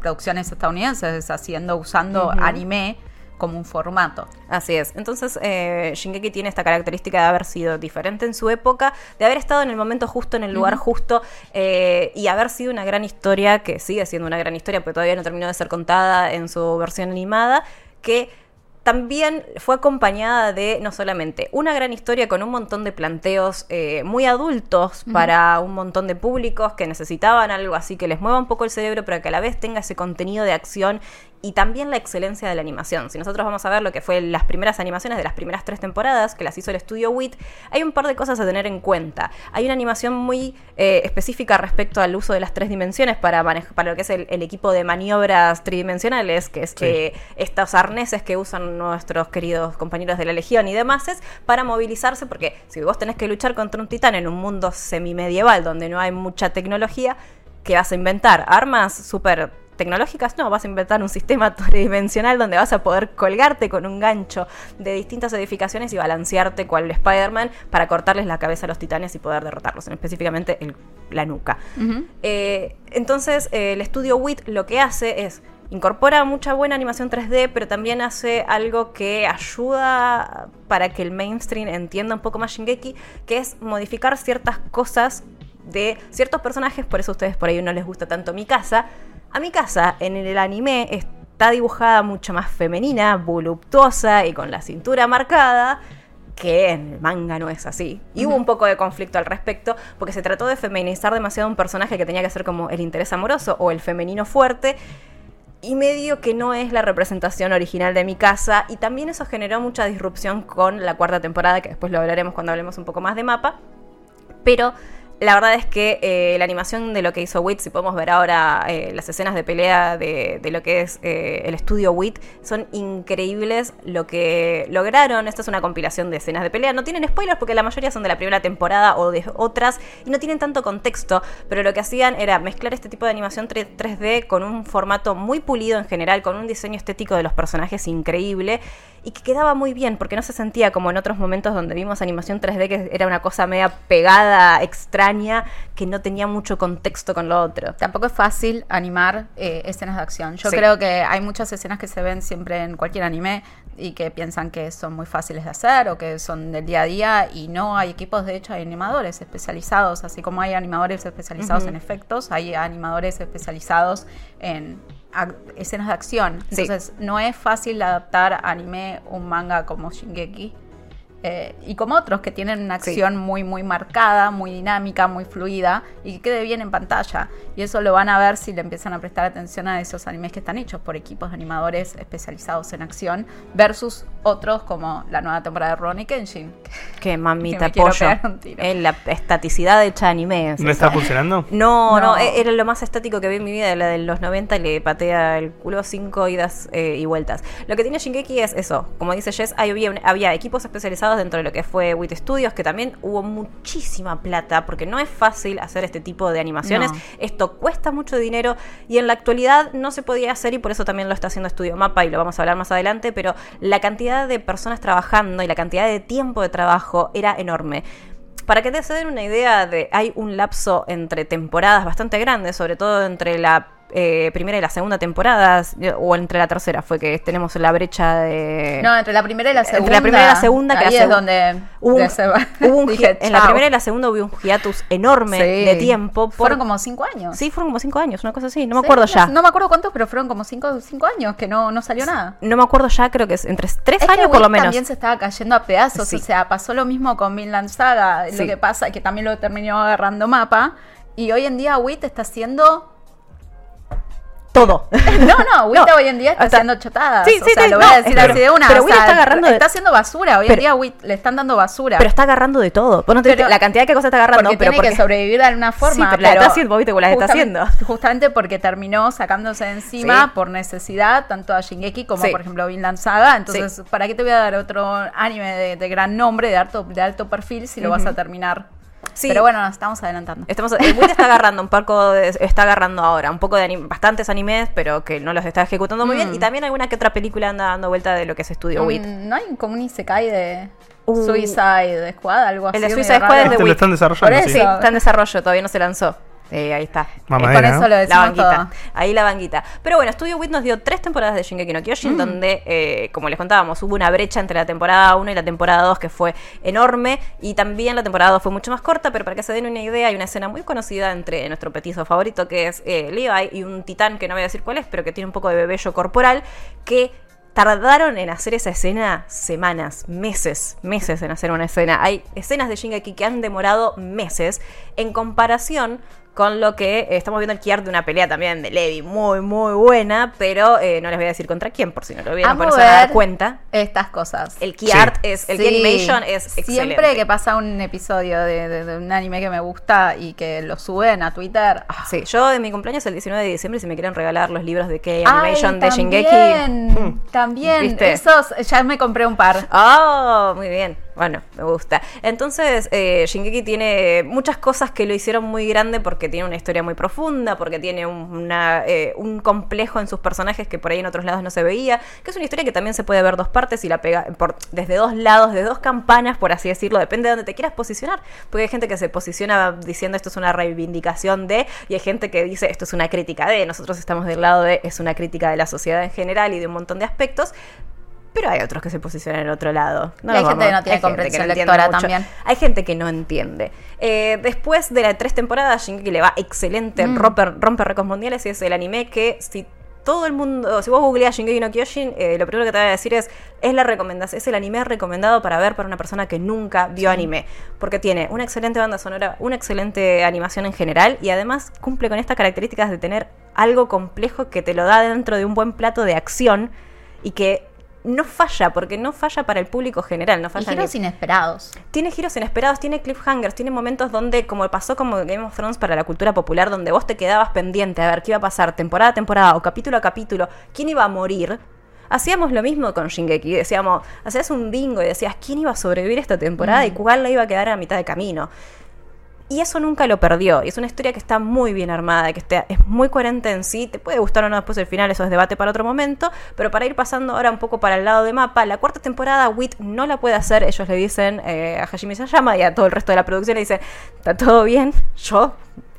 producciones estadounidenses haciendo, usando anime como un formato. Así es. Entonces, eh, Shingeki tiene esta característica de haber sido diferente en su época, de haber estado en el momento justo, en el lugar justo, eh, y haber sido una gran historia, que sigue siendo una gran historia, pero todavía no terminó de ser contada en su versión animada, que también fue acompañada de no solamente una gran historia con un montón de planteos eh, muy adultos para un montón de públicos que necesitaban algo así que les mueva un poco el cerebro, pero que a la vez tenga ese contenido de acción y también la excelencia de la animación. Si nosotros vamos a ver lo que fue las primeras animaciones de las primeras tres temporadas, que las hizo el estudio WIT, hay un par de cosas a tener en cuenta. Hay una animación muy eh, específica respecto al uso de las tres dimensiones para, para lo que es el, equipo de maniobras tridimensionales, que es que estos arneses que usan nuestros queridos compañeros de la Legión y demás, es para movilizarse, porque si vos tenés que luchar contra un titán en un mundo semimedieval donde no hay mucha tecnología, ¿qué vas a inventar? Armas súper tecnológicas, no, vas a inventar un sistema tridimensional donde vas a poder colgarte con un gancho de distintas edificaciones y balancearte cual Spider-Man para cortarles la cabeza a los titanes y poder derrotarlos, específicamente la nuca. Eh, entonces, eh, el estudio WIT lo que hace es incorpora mucha buena animación 3D, pero también hace algo que ayuda para que el mainstream entienda un poco más Shingeki, que es modificar ciertas cosas de ciertos personajes, por eso a ustedes por ahí no les gusta tanto mi casa, a mi casa, en el anime, está dibujada mucho más femenina, voluptuosa y con la cintura marcada que en el manga no es así. Y hubo un poco de conflicto al respecto, porque se trató de feminizar demasiado un personaje que tenía que ser como el interés amoroso o el femenino fuerte, y medio que no es la representación original de mi casa, y también eso generó mucha disrupción con la cuarta temporada, que después lo hablaremos cuando hablemos un poco más de mapa, pero la verdad es que eh, la animación de lo que hizo WIT, si podemos ver ahora eh, las escenas de pelea de, lo que es eh, el estudio WIT, son increíbles lo que lograron. Esta es una compilación de escenas de pelea. No tienen spoilers porque la mayoría son de la primera temporada o de otras y no tienen tanto contexto, pero lo que hacían era mezclar este tipo de animación 3D con un formato muy pulido en general, con un diseño estético de los personajes increíble y que quedaba muy bien porque no se sentía como en otros momentos donde vimos animación 3D que era una cosa media pegada, extraña, que no tenía mucho contexto con lo otro. Tampoco es fácil animar eh, escenas de acción. Yo creo que hay muchas escenas que se ven siempre en cualquier anime y que piensan que son muy fáciles de hacer o que son del día a día y no hay equipos, de hecho hay animadores especializados, así como hay animadores especializados en efectos, hay animadores especializados en escenas de acción. Sí. Entonces, no es fácil adaptar anime un manga como Shingeki. Eh, y como otros que tienen una Sí. acción muy muy marcada, muy dinámica, muy fluida y que quede bien en pantalla. Y eso lo van a ver si le empiezan a prestar atención a esos animes que están hechos por equipos de animadores especializados en acción versus otros como la nueva temporada de Ronnie Kenshin. Que mamita Que pollo. Eh, la estaticidad hecha anime. es ¿No está funcionando? No, no, No. e- era lo más estático que vi en mi vida, la de los 90 y le patea el culo cinco idas eh, y vueltas. Lo que tiene Shingeki es eso, como dice Jess, había, había equipos especializados dentro de lo que fue WIT Studios, que también hubo muchísima plata, porque no es fácil hacer este tipo de animaciones, No. esto cuesta mucho dinero y en la actualidad no se podía hacer y por eso también lo está haciendo Estudio Mapa y lo vamos a hablar más adelante, pero la cantidad de personas trabajando y la cantidad de tiempo de trabajo era enorme. Para que te se den una idea de, hay un lapso entre temporadas bastante grande, sobre todo entre la eh, primera y la segunda temporada, o entre la tercera, fue que tenemos la brecha de... No, entre la primera y la Entre segunda. la primera y la segunda, que ahí la es segu- donde Hubo un- se va. hubo un Dije, hi- en la primera y la segunda hubo un hiatus enorme Sí. de tiempo. por- Fueron como cinco años. Sí, fueron como cinco años, una cosa así, no me Sí, acuerdo ya. No me acuerdo cuántos, pero fueron como cinco, cinco años que no, no salió nada. No me acuerdo ya, creo que es entre tres Es que años por lo menos. también se estaba cayendo a pedazos. Sí. O sea, pasó lo mismo con Vinland Saga. Lo que pasa es que también lo terminó agarrando mapa. Y hoy en día Wit está haciendo. Todo. No, no, Wit No, hoy en día está hasta- haciendo chotadas. Sí, o sí, sea, sí, lo no, voy a decir pero- así de una. pero o Wit sea, está agarrando de- Está haciendo basura. Hoy Pero- en día Wit le están dando basura. Pero está agarrando de todo. Vos no te Pero- la cantidad de cosas está agarrando, porque pero tiene porque que sobrevivir de alguna forma. pero la está haciendo, vos viste las está haciendo. Justamente porque terminó sacándose de encima Sí. por necesidad, tanto a Shingeki como Sí. por ejemplo Vinland Saga. Entonces, ¿para qué te voy a dar otro anime de, de gran nombre, de alto, de alto perfil, si lo vas a terminar? Sí. Pero bueno, nos estamos adelantando. Estamos, el Wit está agarrando un poco de- está agarrando ahora un poco de anim- bastantes animes, pero que no los está ejecutando muy bien. Mm. Y también alguna que otra película anda dando vuelta de lo que es Estudio Wit. Un- ¿No hay como un Isekai de Uh. Suicide Squad? Algo así. El de Suicide Squad es de Este lo Wit. están desarrollando, Por sí. Está en desarrollo, todavía no se lanzó. Ahí está. Mamadera, Por eso ¿no? lo La decimos banquita. todo. Ahí la banquita. Pero bueno, Studio Wit nos dio tres temporadas de Shingeki no Mm. Kyojin, donde, eh, como les contábamos, hubo una brecha entre la temporada 1 y la temporada 2 que fue enorme. Y también la temporada 2 fue mucho más corta, pero para que se den una idea, hay una escena muy conocida entre nuestro petizo favorito, que es eh, Levi, y un titán que no voy a decir cuál es, pero que tiene un poco de bebello corporal, que tardaron en hacer esa escena semanas, meses, meses en hacer una escena. Hay escenas de Shingeki que han demorado meses en comparación con lo que eh, estamos viendo el key art de una pelea también de Levi, muy, muy buena, pero eh, no les voy a decir contra quién, por si no lo vieron, por eso se van a dar cuenta. Estas cosas. El key Sí. art es, el key Sí. animation es excelente. Siempre que pasa un episodio de, de- de un anime que me gusta y que lo suben a Twitter. ah, Sí, yo en mi cumpleaños el 19 de diciembre, si me quieren regalar los libros de Key Ay, Animation de Shingeki. también, También, ¿Viste? esos, ya me compré un par. Oh, muy bien. Bueno, me gusta. Entonces, eh, Shingeki tiene muchas cosas que lo hicieron muy grande porque tiene una historia muy profunda, porque tiene eh, un complejo en sus personajes que por ahí en otros lados no se veía, que es una historia que también se puede ver dos partes y la pega por, desde dos lados, de dos campanas, por así decirlo, depende de donde te quieras posicionar, porque hay gente que se posiciona diciendo esto es una reivindicación de, y hay gente que dice esto es una crítica de, nosotros estamos del lado de, es una crítica de la sociedad en general y de un montón de aspectos, pero hay otros que se posicionan en el otro lado. Y hay gente que no hay tiene gente comprensión entiende lectora también. Hay gente que no entiende. Eh, después de las tres temporadas, Shingeki le va excelente, Mm. rompe, rompe récords mundiales y es el anime que si todo el mundo, si vos googleás Shingeki no Kyojin, eh, lo primero que te voy a decir es, es la recomendación, es el anime recomendado para ver para una persona que nunca vio anime, porque tiene una excelente banda sonora, una excelente animación en general y además cumple con estas características de tener algo complejo que te lo da dentro de un buen plato de acción y que no falla, porque no falla para el público general, no Y falla giros ni- inesperados. tiene giros inesperados, tiene cliffhangers, tiene momentos donde, como pasó como Game of Thrones para la cultura popular, donde vos te quedabas pendiente a ver qué iba a pasar temporada a temporada o capítulo a capítulo, quién iba a morir. Hacíamos lo mismo con Shingeki, decíamos, hacías un bingo y decías quién iba a sobrevivir esta temporada y cuál la iba a quedar a mitad de camino. Y eso nunca lo perdió. Y es una historia que está muy bien armada, que está, es muy coherente en sí. Te puede gustar o no después el final, eso es debate para otro momento. Pero para ir pasando ahora un poco para el lado de mapa, la cuarta temporada WIT no la puede hacer. Ellos le dicen eh, a Hajime Sayama y a todo el resto de la producción, le dicen, está todo bien, yo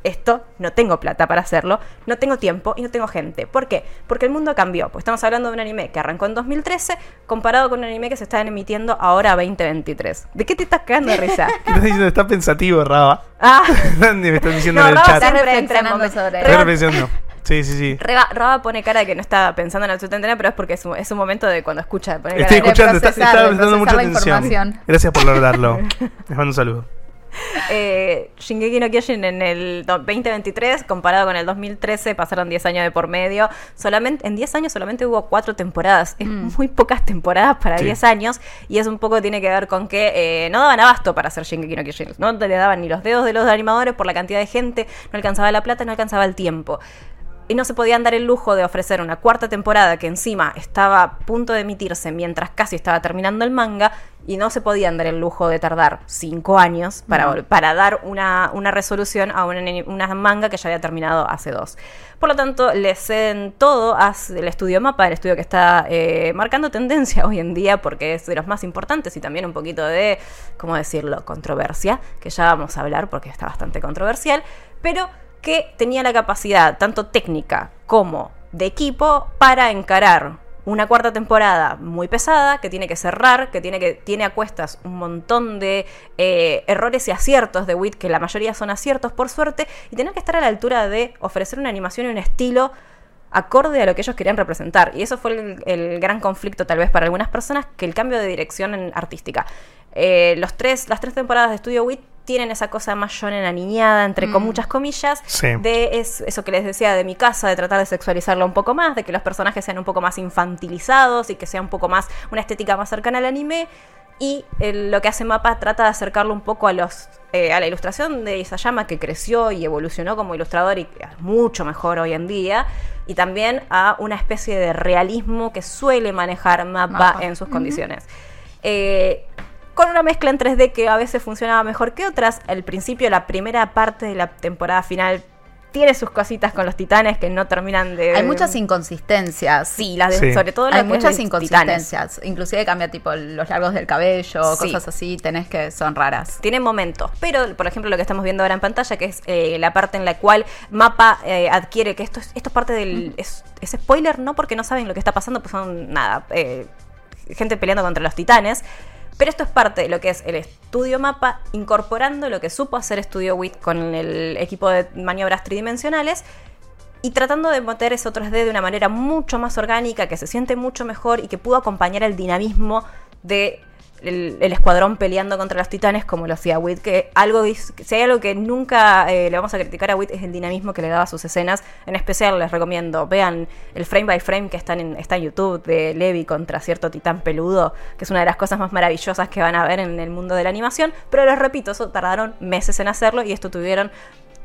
esto no tengo plata para hacerlo, no tengo tiempo y no tengo gente. ¿Por qué? Porque el mundo cambió. Pues estamos hablando de un anime que arrancó en 2013 comparado con un anime que se está emitiendo ahora 2023. ¿De qué te estás cagando de risa? ¿Qué estás diciendo? Está pensativo, Raba. Ah, Me estás diciendo No, en el Raba chat. Está reflexionando sobre Raba- reflexionando. Sí, sí, sí. Reba, Raba pone cara de que no está pensando en absolutamente nada, pero es porque es un, es un momento de cuando escucha. Pone cara Estoy de- escuchando, está, procesar, de prestando mucha atención. Gracias por lograrlo. Les mando un saludo. Eh, Shingeki no Kyojin en el do- 2023, comparado con el 2013, pasaron 10 años de por medio. Solamente, en 10 años solamente hubo 4 temporadas. Es muy pocas temporadas para Sí. 10 años. Y es un poco tiene que ver con que eh, no daban abasto para hacer Shingeki no Kyojin. No le daban ni los dedos de los animadores por la cantidad de gente, no alcanzaba la plata, no alcanzaba el tiempo. Y no se podían dar el lujo de ofrecer una cuarta temporada que encima estaba a punto de emitirse mientras casi estaba terminando el manga. Y no se podían dar el lujo de tardar cinco años para, para dar una, una resolución a una, una manga que ya había terminado hace dos. Por lo tanto, le ceden todo al estudio Mapa, el estudio que está eh, marcando tendencia hoy en día porque es de los más importantes y también un poquito de, ¿cómo decirlo?, controversia, que ya vamos a hablar porque está bastante controversial, pero que tenía la capacidad, tanto técnica como de equipo, para encarar una cuarta temporada muy pesada, que tiene que cerrar, que tiene, que, tiene a cuestas un montón de eh, errores y aciertos de Wit, que la mayoría son aciertos por suerte, y tener que estar a la altura de ofrecer una animación y un estilo acorde a lo que ellos querían representar. Y eso fue el, gran conflicto tal vez para algunas personas, que el cambio de dirección en artística. Eh, los tres, las tres temporadas de Studio Wit tienen esa cosa más shonen aniñada, entre con Mm. muchas comillas, Sí. de es- eso que les decía de mi casa, de tratar de sexualizarla un poco más, de que los personajes sean un poco más infantilizados y que sea un poco más, una estética más cercana al anime. Y lo que hace Mapa trata de acercarlo un poco a los eh, a la ilustración de Isayama, que creció y evolucionó como ilustrador y es mucho mejor hoy en día. Y también a una especie de realismo que suele manejar Mapa, Mapa. en sus condiciones. Eh, con una mezcla en 3D que a veces funcionaba mejor que otras. Al principio, la primera parte de la temporada final tiene sus cositas con los titanes que no terminan de. Hay muchas inconsistencias. Sí, las de- Sí. sobre todo las Hay muchas de inconsistencias. Inclusive cambia tipo los largos del cabello, Sí. cosas así, tenés que son raras. Tiene momentos, pero por ejemplo lo que estamos viendo ahora en pantalla, que es eh, la parte en la cual Mapa eh, adquiere, que esto es, esto es parte del... Es, es spoiler, no porque no saben lo que está pasando, pues son nada, eh, gente peleando contra los titanes, pero esto es parte de lo que es el estudio Mapa, incorporando lo que supo hacer Estudio WIT con el equipo de maniobras tridimensionales y tratando de meter ese 3D de una manera mucho más orgánica, que se siente mucho mejor y que pudo acompañar el dinamismo de el, escuadrón peleando contra los titanes como lo hacía Wit, que algo si hay algo que nunca eh, le vamos a criticar a Wit es el dinamismo que le daba a sus escenas. En especial les recomiendo, vean el frame by frame que está en, está en YouTube de Levi contra cierto titán peludo, que es una de las cosas más maravillosas que van a ver en el mundo de la animación. Pero les repito, eso tardaron meses en hacerlo y esto tuvieron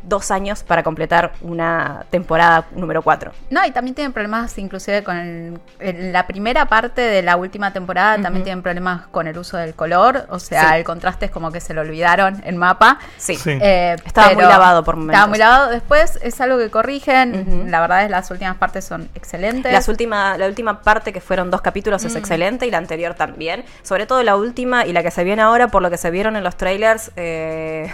dos años para completar una temporada número 4. No, y también tienen problemas inclusive con el- en la primera parte de la última temporada, también tienen problemas con el uso del color, o sea, Sí. el contraste es como que se lo olvidaron en mapa. Sí. Sí. Eh, Estaba muy lavado por momentos. Estaba muy lavado. Después es algo que corrigen. La verdad es las últimas partes son excelentes. Las última, la última parte, que fueron dos capítulos, es excelente y la anterior también. Sobre todo la última y la que se viene ahora, por lo que se vieron en los trailers, eh,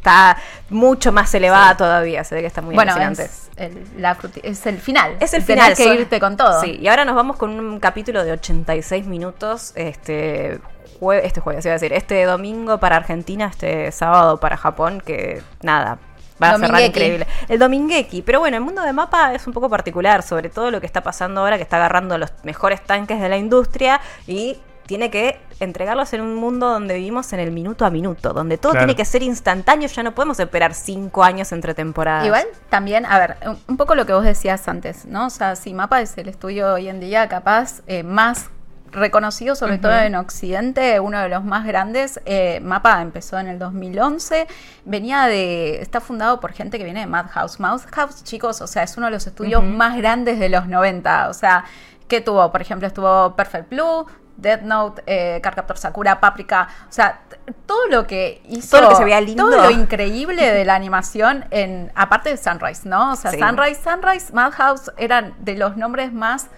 está mucho más elevada todavía. Se ve que está muy bueno, es el, la es el final. Es el Tenés final. que irte con todo. Sí, y ahora nos vamos con un capítulo de 86 minutos. Este, jue- este jueves, iba a decir, este domingo para Argentina, este sábado para Japón, que nada. Va a cerrar increíble. El Domingeki. Pero bueno, el mundo de mapa es un poco particular, sobre todo lo que está pasando ahora, que está agarrando los mejores tanques de la industria y tiene que entregarlos en un mundo donde vivimos en el minuto a minuto, donde todo Claro. tiene que ser instantáneo, ya no podemos esperar cinco años entre temporadas. Igual también, a ver, un- poco lo que vos decías antes, ¿no? O sea, si Mapa es el estudio hoy en día capaz eh, más reconocido, sobre todo en Occidente, uno de los más grandes. eh, Mapa empezó en el 2011, venía de, está fundado por gente que viene de Madhouse. Madhouse, chicos, o sea, es uno de los estudios más grandes de los 90, o sea, que tuvo, por ejemplo, estuvo Perfect Blue, Death Note, eh, Cardcaptor Sakura, Paprika, o sea, todo lo que hizo, Todo lo que se veía lindo. todo lo increíble de la animación en aparte de Sunrise, ¿no? O sea, Sí. Sunrise, Sunrise, Madhouse eran de los nombres más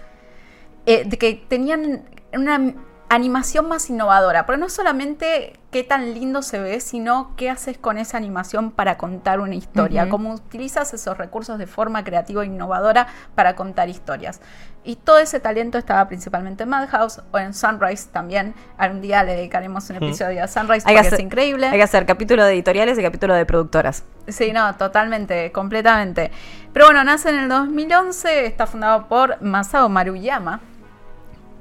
eh, de que tenían una animación más innovadora, pero no solamente qué tan lindo se ve, sino qué haces con esa animación para contar una historia, Ujú. cómo utilizas esos recursos de forma creativa e innovadora para contar historias. Y todo ese talento estaba principalmente en Madhouse o en Sunrise también. Algún día le dedicaremos un episodio a Sunrise Hay que porque hacer- es increíble. Hay que hacer capítulo de editoriales y capítulo de productoras. Sí, no, totalmente, completamente. Pero bueno, nace en el 2011, está fundado por Masao Maruyama,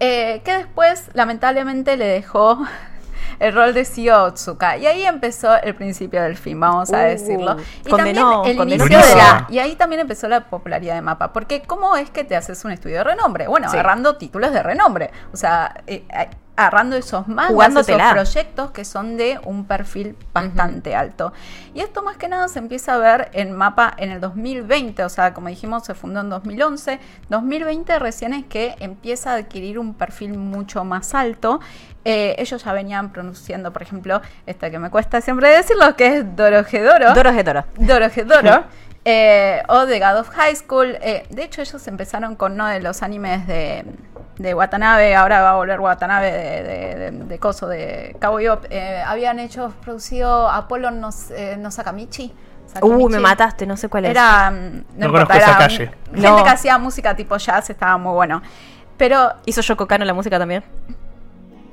eh, que después lamentablemente le dejó el rol de CEO a Otsuka. Y ahí empezó el principio del fin, vamos a Uh, decirlo. Y condenó, también el condenó inicio de la... Y ahí también empezó la popularidad de Mapa. Porque ¿cómo es que te haces un estudio de renombre? Bueno, Sí. agarrando títulos de renombre. O sea, eh, eh, agarrando esos mangas, esos proyectos que son de un perfil bastante alto. Y esto más que nada se empieza a ver en Mapa en el 2020, o sea, como dijimos, se fundó en 2011. 2020 recién es que empieza a adquirir un perfil mucho más alto. Eh, ellos ya venían pronunciando, por ejemplo, esta que me cuesta siempre decirlo, que es Dorohedoro. Doro es Doro. Dorohedoro. eh, o The God of High School. Eh, de hecho, ellos empezaron con uno de los animes de, de Watanabe. Ahora va a volver Watanabe de, de, de, de coso de Cowboy Bebop. Eh, habían hecho, producido Apollo Nos, eh, no Sakamichi. Sakamichi. me mataste, no sé cuál es. Era. mm, No importa, conozco esa calle. Gente No. que hacía música tipo jazz, estaba muy bueno. Pero ¿Hizo Yoko Kano la música también?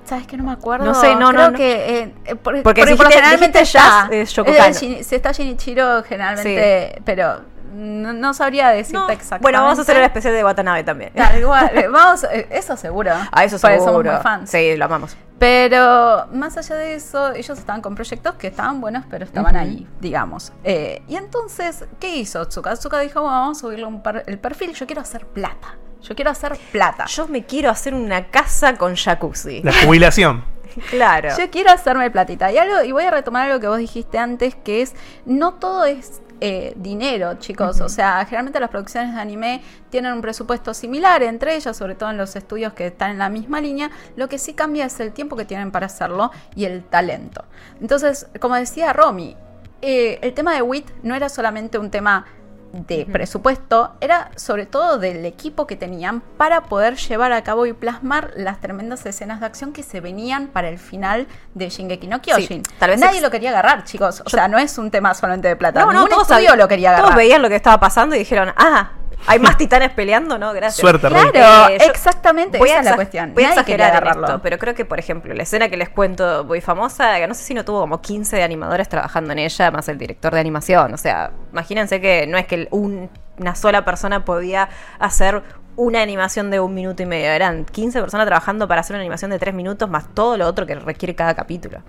¿Sabes que no me acuerdo? No sé, no, Creo no, no. que. eh, eh, por- Porque si generalmente dijiste está. jazz, es Yoko eh, si está Shinichiro, generalmente. Pero no, no sabría decirte No. exactamente. Bueno, vamos a hacer el especial de Watanabe también. Cual, eh, vamos, eh, eso seguro. A eso Porque seguro. somos muy fans. Sí, lo amamos. Pero más allá de eso, ellos estaban con proyectos que estaban buenos, pero estaban Ujú. ahí, digamos. Eh, y entonces, ¿qué hizo Tsuka? Tsuka dijo, bueno, vamos a subirle un par- el perfil, yo quiero hacer plata. Yo quiero hacer plata. Yo me quiero hacer una casa con jacuzzi. La jubilación. Claro. Yo quiero hacerme platita. Y, algo, y voy a retomar algo que vos dijiste antes, que es, no todo es eh, dinero, chicos. O sea, generalmente las producciones de anime tienen un presupuesto similar entre ellas, sobre todo en los estudios que están en la misma línea. Lo que sí cambia es el tiempo que tienen para hacerlo y el talento. Entonces, como decía Romy, eh, el tema de WIT no era solamente un tema de presupuesto, era sobre todo del equipo que tenían para poder llevar a cabo y plasmar las tremendas escenas de acción que se venían para el final de Shingeki no Kyojin. Sí, tal vez Nadie lo quería agarrar, chicos. O Yo- sea, no es un tema solamente de plata. No, no, Ningún todos, estudio sabían- lo quería todos agarrar. veían lo que estaba pasando y dijeron, ah, hay más titanes peleando, ¿no? Gracias. Suerte. Claro, Eh, exactamente, Voy a esa es la cuestión. Voy a Nadie exagerar en agarrarlo. esto, pero creo que, por ejemplo, la escena que les cuento muy famosa, no sé si no tuvo como 15 animadores trabajando en ella, más el director de animación. O sea, imagínense que no es que un- una sola persona podía hacer una animación de un minuto y medio. Eran 15 personas trabajando para hacer una animación de 3 minutos, más todo lo otro que requiere cada capítulo.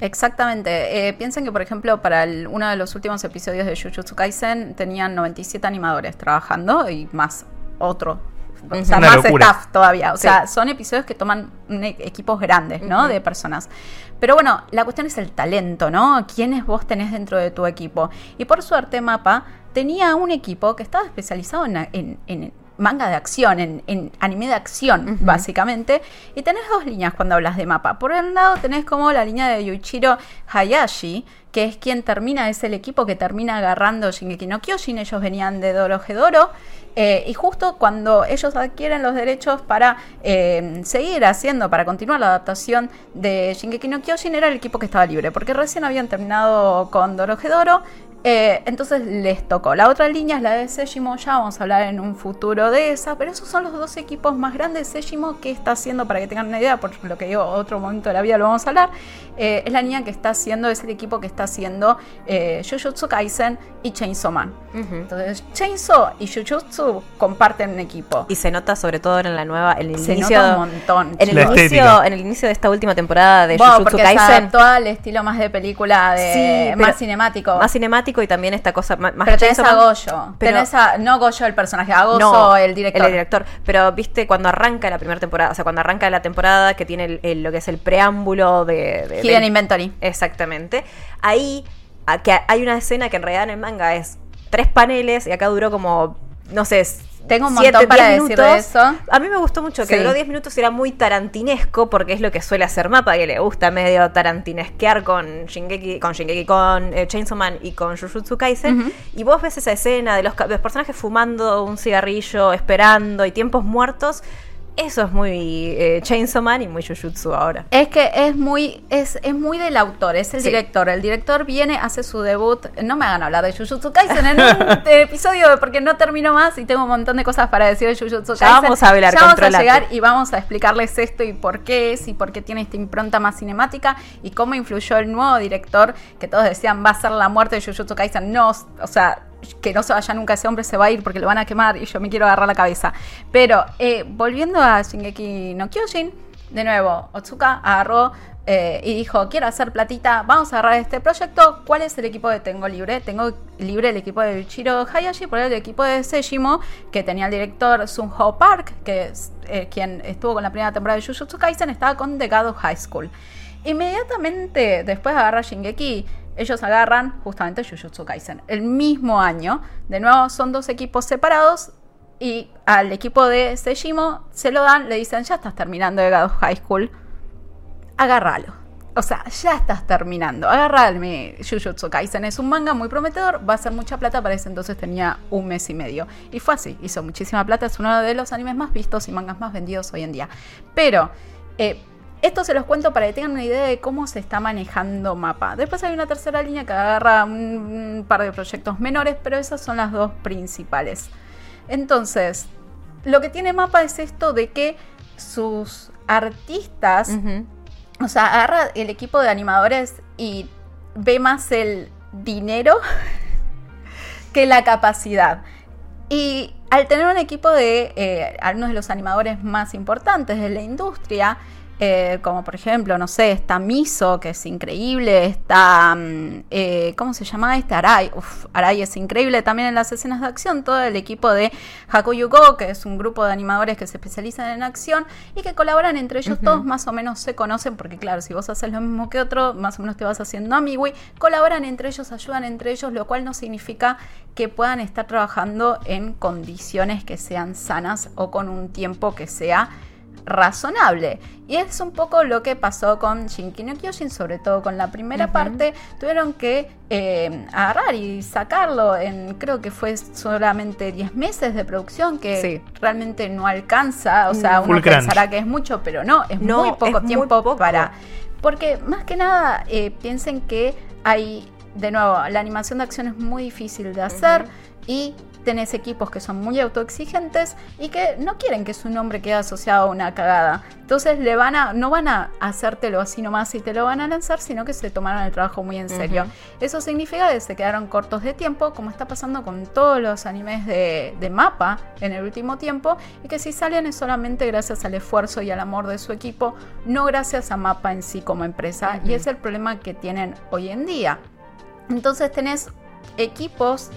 Exactamente. Eh, piensen que, por ejemplo, para el- uno de los últimos episodios de Jujutsu Kaisen tenían 97 animadores trabajando y más otro. O sea, Una más locura. staff todavía. O Sí. sea, son episodios que toman un e- equipos grandes, ¿no? De personas. Pero bueno, la cuestión es el talento, ¿no? ¿Quiénes vos tenés dentro de tu equipo? Y por suerte, Mapa tenía un equipo que estaba especializado en, en- en manga de acción, en, en anime de acción, básicamente. Y tenés dos líneas cuando hablas de mapa. Por un lado tenés como la línea de Yuichiro Hayashi, que es quien termina, es el equipo que termina agarrando Shingeki no Kyojin. Ellos venían de Dorohedoro. Eh, y justo cuando ellos adquieren los derechos para eh, seguir haciendo, para continuar la adaptación de Shingeki no Kyojin, era el equipo que estaba libre, porque recién habían terminado con Dorohedoro. Eh, entonces les tocó. La otra línea es la de Sejimo, ya vamos a hablar en un futuro de esa, pero esos son los dos equipos más grandes. Sejimo, que está haciendo, para que tengan una idea, por lo que digo, otro momento de la vida lo vamos a hablar, eh, es la línea que está haciendo, es el equipo que está haciendo eh, Jujutsu Kaisen y Chainsaw Man. Entonces, Chainsaw y Jujutsu comparten un equipo. Y se nota sobre todo en la nueva, en el Se inicio, nota un montón. en el inicio, en el inicio de esta última temporada de Bueno, Jujutsu porque se Kaisen. adaptó al estilo más de película, de Sí, más cinemático. Más cinemático y también esta cosa más, pero tenés a. Goyo. Pero- tenés a, no Goyo el personaje, a Gozo No, el director. El director. Pero viste, cuando arranca la primera temporada, o sea, cuando arranca la temporada que tiene el- el- lo que es el preámbulo de. de- Hidden Inventory. Exactamente. Ahí a- que hay una escena que en realidad en el manga es tres paneles y acá duró como, no sé. Tengo un siete, montón para decir de eso. A mí me gustó mucho que Sí. duró 10 minutos y era muy tarantinesco porque es lo que suele hacer Mapa, que le gusta medio tarantinesquear con Shingeki, con Shingeki, con eh, Chainsaw Man y con Jujutsu Kaisen. Y vos ves esa escena de los, ca- de los personajes fumando un cigarrillo, esperando y tiempos muertos. Eso es muy eh, Chainsaw Man y muy Jujutsu ahora. Es que es muy, es, es muy del autor, es el Sí. director. El director viene, hace su debut. No me hagan hablar de Jujutsu Kaisen en un episodio porque no termino más y tengo un montón de cosas para decir de Jujutsu Ya Kaisen. vamos a hablar, Ya vamos a llegar y vamos a explicarles esto y por qué es y por qué tiene esta impronta más cinemática y cómo influyó el nuevo director que todos decían va a ser la muerte de Jujutsu Kaisen. No, o sea, que no se vaya nunca ese hombre se va a ir porque lo van a quemar y yo me quiero agarrar la cabeza. Pero eh, volviendo a Shingeki no Kyojin, de nuevo, Otsuka agarró eh, y dijo, quiero hacer platita, vamos a agarrar este proyecto. ¿Cuál es el equipo que tengo libre? Tengo libre el equipo de Chiro Hayashi por el equipo de Sejimo, que tenía el director Sun Ho Park, que es eh, quien estuvo con la primera temporada de Jujutsu Kaisen, estaba con The God High School. Inmediatamente después de agarrar Shingeki, ellos agarran justamente Jujutsu Kaisen. El mismo año, de nuevo, son dos equipos separados y al equipo de Sejimo se lo dan, le dicen, ya estás terminando de God of High School, agárralo. O sea, ya estás terminando. Agarrarme Jujutsu Kaisen. Es un manga muy prometedor. Va a ser mucha plata. Para ese entonces tenía un mes y medio. Y fue así. Hizo muchísima plata. Es uno de los animes más vistos y mangas más vendidos hoy en día. Pero eh, esto se los cuento para que tengan una idea de cómo se está manejando Mapa. Después hay una tercera línea que agarra un, par de proyectos menores. Pero esas son las dos principales. Entonces, lo que tiene Mapa es esto de que sus artistas o sea, agarra el equipo de animadores y ve más el dinero que la capacidad. Y al tener un equipo de eh, algunos de los animadores más importantes de la industria, eh, como por ejemplo, no sé, está Miso, que es increíble, está, mm, eh, ¿cómo se llama este? Arai, Uf, Arai es increíble también en las escenas de acción, todo el equipo de Hakuyu Go, que es un grupo de animadores que se especializan en acción y que colaboran entre ellos, todos más o menos se conocen, porque claro, si vos haces lo mismo que otro, más o menos te vas haciendo amigui, colaboran entre ellos, ayudan entre ellos, lo cual no significa que puedan estar trabajando en condiciones que sean sanas o con un tiempo que sea razonable. Y es un poco lo que pasó con Shinki no Kyojin, sobre todo con la primera parte. Tuvieron que eh, agarrar y sacarlo en, creo que fue solamente 10 meses de producción, que Sí. realmente no alcanza. O sea, Full uno crunch. pensará que es mucho, pero no, es No, muy poco es muy tiempo poco. para... Porque más que nada eh, piensen que hay, de nuevo, la animación de acción es muy difícil de hacer y tenés equipos que son muy autoexigentes y que no quieren que su nombre quede asociado a una cagada. Entonces le van a, no van a hacértelo así nomás y te lo van a lanzar, sino que se tomaron el trabajo muy en serio. Eso significa que se quedaron cortos de tiempo, como está pasando con todos los animes de, de mapa en el último tiempo, y que si salen es solamente gracias al esfuerzo y al amor de su equipo, no gracias a mapa en sí como empresa. Y es el problema que tienen hoy en día. Entonces tenés equipos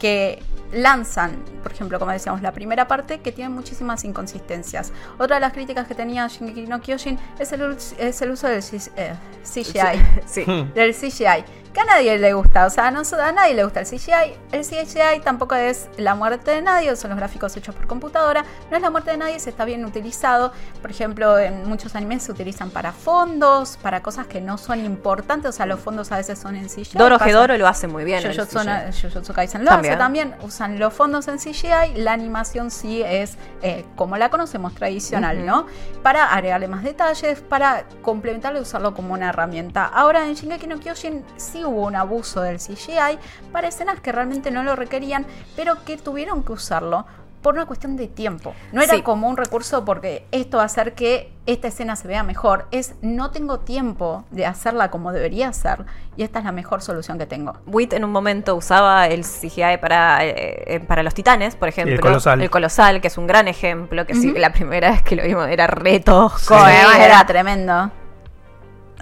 que lanzan, por ejemplo, como decíamos, la primera parte que tiene muchísimas inconsistencias. Otra de las críticas que tenía Shingeki no Kyojin es el, es el uso del eh, CGI. Sí. Del CGI. Que a nadie le gusta, o sea, no, a nadie le gusta el CGI. El CGI tampoco es la muerte de nadie, son los gráficos hechos por computadora. No es la muerte de nadie, se está bien utilizado. Por ejemplo, en muchos animes se utilizan para fondos, para cosas que no son importantes, o sea, los fondos a veces son en CGI. Doro Gedoro lo hace muy bien. Jujutsu. Jujutsu Kaisen lo También. hace también. Usan los fondos en CGI. La animación sí es eh, como la conocemos, tradicional, Ujú. ¿no? Para agregarle más detalles, para complementarlo y usarlo como una herramienta. Ahora en Shingeki no Kyojin sí hubo un abuso del CGI para escenas que realmente no lo requerían, pero que tuvieron que usarlo por una cuestión de tiempo. No era Sí. como un recurso porque esto va a hacer que esta escena se vea mejor. Es no tengo tiempo de hacerla como debería ser y esta es la mejor solución que tengo. Wit en un momento usaba el CGI para, eh, eh, para los titanes, por ejemplo. el colosal. El colosal, que es un gran ejemplo, que sí, Ujú. la primera vez que lo vimos era re tosco, Sí. era tremendo.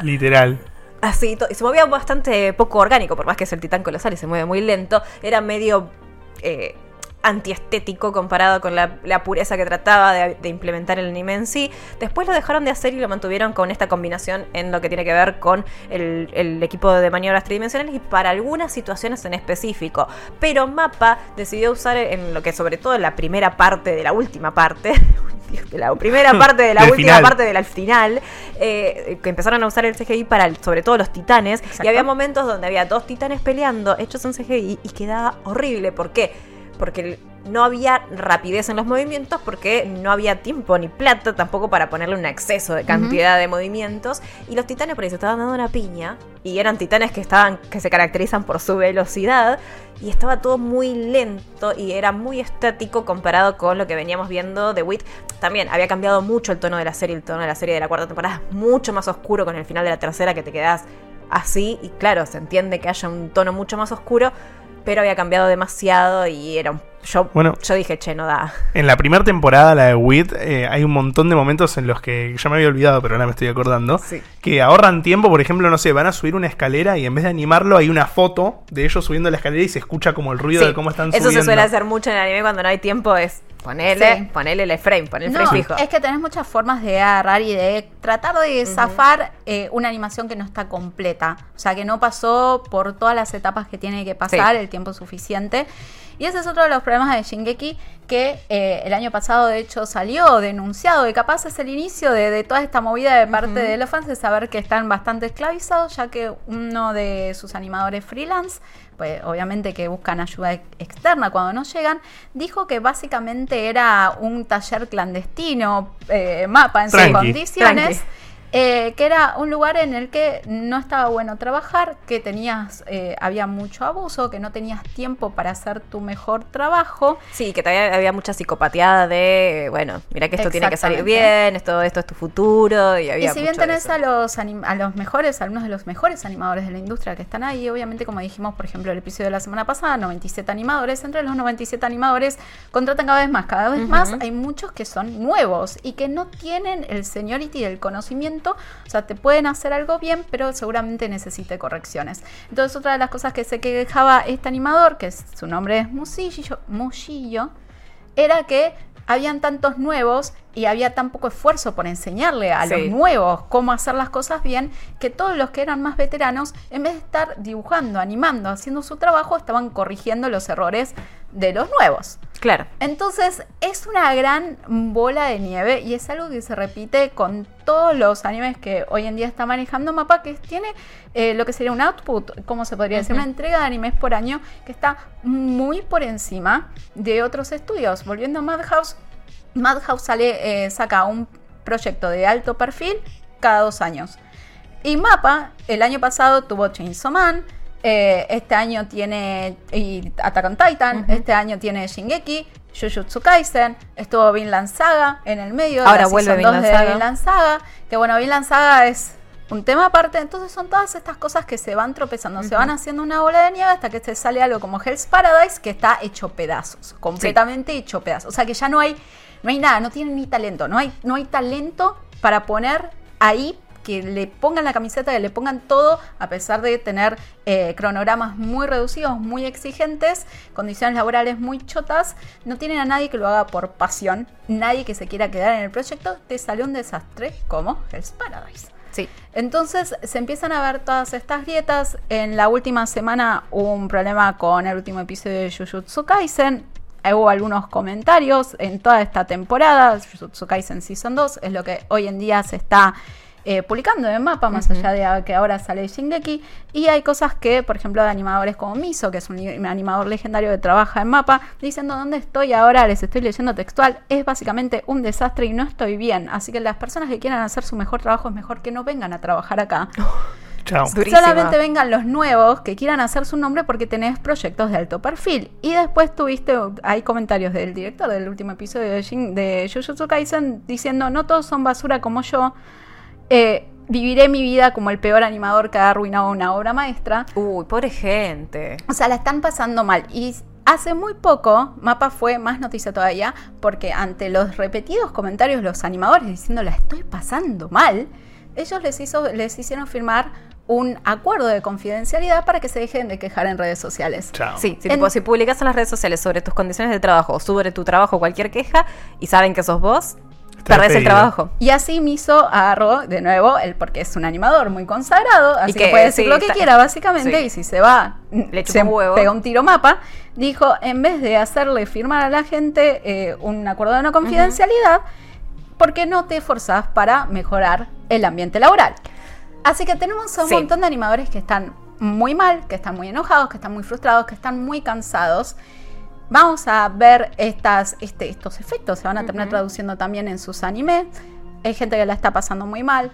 Literal. Así, y se movía bastante poco orgánico, por más que es el titán colosal y se mueve muy lento, era medio eh, antiestético comparado con la, la pureza que trataba de, de implementar el anime en sí. Después lo dejaron de hacer y lo mantuvieron con esta combinación en lo que tiene que ver con el, el equipo de maniobras tridimensionales y para algunas situaciones en específico. Pero Mapa decidió usar en lo que sobre todo en la primera parte de la última parte, de la primera parte de la Del última final. parte de la final, eh, que empezaron a usar el CGI para el- sobre todo los titanes. Exacto. Y había momentos donde había dos titanes peleando hechos en CGI y quedaba horrible. ¿Por qué? Porque no había rapidez en los movimientos porque no había tiempo ni plata tampoco para ponerle un exceso de cantidad de movimientos. Y los titanes por ahí se estaban dando una piña. Y eran titanes que estaban, que se caracterizan por su velocidad. Y estaba todo muy lento y era muy estático comparado con lo que veníamos viendo de Wit. También había cambiado mucho el tono de la serie, el tono de la serie de la cuarta temporada es mucho más oscuro con el final de la tercera que te quedas así. Y claro, se entiende que haya un tono mucho más oscuro pero había cambiado demasiado y era un yo, bueno, yo dije, che, no da. En la primera temporada, la de WIT, eh, hay un montón de momentos en los que ya me había olvidado, pero ahora me estoy acordando. Que ahorran tiempo, por ejemplo, no sé, van a subir una escalera y en vez de animarlo, hay una foto de ellos subiendo la escalera y se escucha como el ruido de cómo están subiendo. Eso se suele hacer mucho en el anime cuando no hay tiempo, es Ponele, ponele el frame, ponele el frame fijo. Es que tenés muchas formas de agarrar y de tratar de zafar eh, una animación que no está completa. O sea, que no pasó por todas las etapas que tiene que pasar, el tiempo suficiente. Y ese es otro de los problemas de Shingeki, que eh, el año pasado de hecho salió denunciado, y capaz es el inicio de, toda esta movida de parte de los fans de saber que están bastante esclavizados, ya que uno de sus animadores freelance, pues obviamente que buscan ayuda externa cuando no llegan, dijo que básicamente era un taller clandestino, eh, mapa en sus condiciones. Eh, que era un lugar en el que no estaba bueno trabajar, que tenías, eh, había mucho abuso, que no tenías tiempo para hacer tu mejor trabajo. Sí, que todavía había mucha psicopateada de, bueno, mira que esto tiene que salir bien, esto, esto es tu futuro. Y, había y si bien tenés a los, a los mejores, algunos de los mejores animadores de la industria que están ahí, obviamente como dijimos, por ejemplo, el episodio de la semana pasada, 97 animadores, entre los 97 animadores contratan cada vez más, cada vez más, hay muchos que son nuevos y que no tienen el seniority del conocimiento o sea, te pueden hacer algo bien, pero seguramente necesite correcciones. Entonces, otra de las cosas que se quejaba este animador, que su nombre es Musillo, Musillo era que habían tantos nuevos y había tan poco esfuerzo por enseñarle a los nuevos cómo hacer las cosas bien, que todos los que eran más veteranos, en vez de estar dibujando, animando, haciendo su trabajo, estaban corrigiendo los errores de los nuevos. Claro. Entonces es una gran bola de nieve y es algo que se repite con todos los animes que hoy en día está manejando Mapa, que tiene eh, lo que sería un output, como se podría decir, una entrega de animes por año que está muy por encima de otros estudios. Volviendo a Madhouse, Madhouse sale, eh, saca un proyecto de alto perfil cada dos años. Y Mapa, el año pasado tuvo Chainsaw Man, eh, este año tiene y Attack on Titan, este año tiene Shingeki, Jujutsu Kaisen, estuvo Vinland Saga en el medio. Ahora vuelve Vinland Saga. Vinland Saga. Que bueno, Vinland Saga es un tema aparte. Entonces son todas estas cosas que se van tropezando, se van haciendo una bola de nieve hasta que se sale algo como Hell's Paradise que está hecho pedazos, completamente hecho pedazos. O sea que ya no hay no hay nada, no tienen ni talento, no hay, no hay talento para poner ahí que le pongan la camiseta, que le pongan todo, a pesar de tener eh, cronogramas muy reducidos, muy exigentes, condiciones laborales muy chotas, no tienen a nadie que lo haga por pasión, nadie que se quiera quedar en el proyecto, te sale un desastre como Hell's Paradise. Sí. Entonces se empiezan a ver todas estas grietas. En la última semana hubo un problema con el último episodio de Jujutsu Kaisen hubo algunos comentarios en toda esta temporada, Jujutsu Kaisen Season 2, es lo que hoy en día se está eh, publicando en mapa, más allá de que ahora sale Shingeki. Y hay cosas que, por ejemplo, de animadores como Miso, que es un animador legendario que trabaja en mapa, diciendo dónde estoy ahora, les estoy leyendo textual, es básicamente un desastre y no estoy bien. Así que las personas que quieran hacer su mejor trabajo es mejor que no vengan a trabajar acá. Solamente vengan los nuevos que quieran hacer su nombre porque tenés proyectos de alto perfil. Y después tuviste, hay comentarios del director del último episodio de, de Jujutsu Kaisen diciendo, no todos son basura como yo. Eh, viviré mi vida como el peor animador que ha arruinado una obra maestra. Uy, pobre gente. O sea, la están pasando mal. Y hace muy poco, Mapa fue más noticia todavía, porque ante los repetidos comentarios de los animadores diciendo la estoy pasando mal, ellos les, hizo, les hicieron firmar un acuerdo de confidencialidad para que se dejen de quejar en redes sociales. Sí, si, publicas en las redes sociales sobre tus condiciones de trabajo o sobre tu trabajo cualquier queja y saben que sos vos, perdés el trabajo. Y así Miso agarró de nuevo, el, porque es un animador muy consagrado, así que, puede decir lo que quiera básicamente, y si se va, Le se un pega un tiro mapa, dijo, en vez de hacerle firmar a la gente eh, un acuerdo de no confidencialidad, ¿por qué no te esforzás para mejorar el ambiente laboral? Así que tenemos un montón de animadores que están muy mal, que están muy enojados, que están muy frustrados, que están muy cansados. Vamos a ver estas, este, estos efectos, se van a terminar traduciendo también en sus animes. Hay gente que la está pasando muy mal,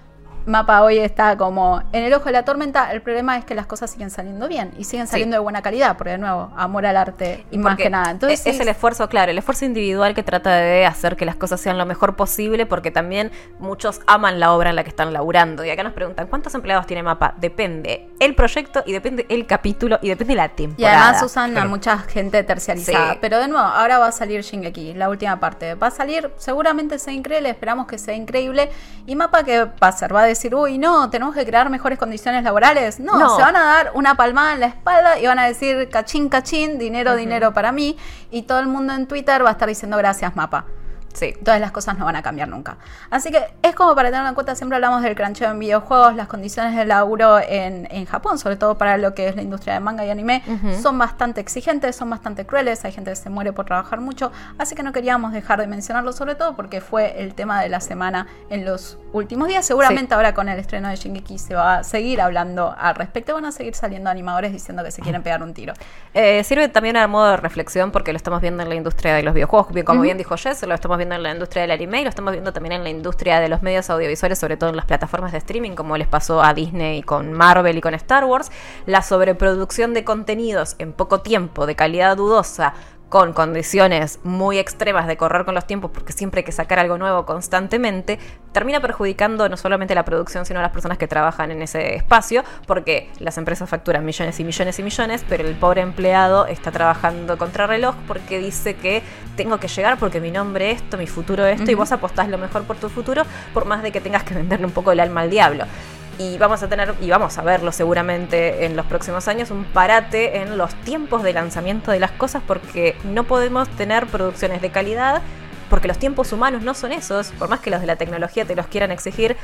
Mapa hoy está como en el ojo de la tormenta. El problema es que las cosas siguen saliendo bien y siguen saliendo de buena calidad, porque de nuevo, amor al arte y más que nada. Entonces, es, el esfuerzo, claro, el esfuerzo individual que trata de hacer que las cosas sean lo mejor posible, porque también muchos aman la obra en la que están laburando. Y acá nos preguntan, ¿cuántos empleados tiene Mapa? Depende el proyecto y depende el capítulo y depende la temporada. Y además usan a mucha gente terciarizada. Pero de nuevo, ahora va a salir Shingeki, la última parte. Va a salir, seguramente sea increíble, esperamos que sea increíble. Y Mapa, ¿qué va a hacer? Va a decir, uy, no, tenemos que crear mejores condiciones laborales. No, se van a dar una palmada en la espalda y van a decir cachín, cachín, dinero, dinero para mí. Y todo el mundo en Twitter va a estar diciendo gracias, mapa. Sí. Todas las cosas no van a cambiar nunca. Así que es como para tenerlo en cuenta, siempre hablamos del cruncheo en videojuegos, las condiciones de laburo en, en, Japón, sobre todo para lo que es la industria de manga y anime, son bastante exigentes, son bastante crueles, hay gente que se muere por trabajar mucho, así que no queríamos dejar de mencionarlo, sobre todo porque fue el tema de la semana en los últimos días. Seguramente ahora con el estreno de Shingeki se va a seguir hablando al respecto, van a seguir saliendo animadores diciendo que se quieren pegar un tiro. Eh, sirve también a modo de reflexión porque lo estamos viendo en la industria de los videojuegos, como bien dijo Jess, lo estamos viendo en la industria del anime y lo estamos viendo también en la industria de los medios audiovisuales, sobre todo en las plataformas de streaming, como les pasó a Disney con Marvel y con Star Wars. La sobreproducción de contenidos en poco tiempo, de calidad dudosa, con condiciones muy extremas de correr con los tiempos, porque siempre hay que sacar algo nuevo constantemente, termina perjudicando no solamente la producción, sino a las personas que trabajan en ese espacio, porque las empresas facturan millones y millones y millones, pero el pobre empleado está trabajando contra reloj porque dice que tengo que llegar porque mi nombre es esto, mi futuro es esto, y vos apostás lo mejor por tu futuro, por más de que tengas que venderle un poco el alma al diablo y vamos a tener, y vamos a verlo seguramente en los próximos años, un parate en los tiempos de lanzamiento de las cosas porque no podemos tener producciones de calidad porque los tiempos humanos no son esos, por más que los de la tecnología te los quieran exigir,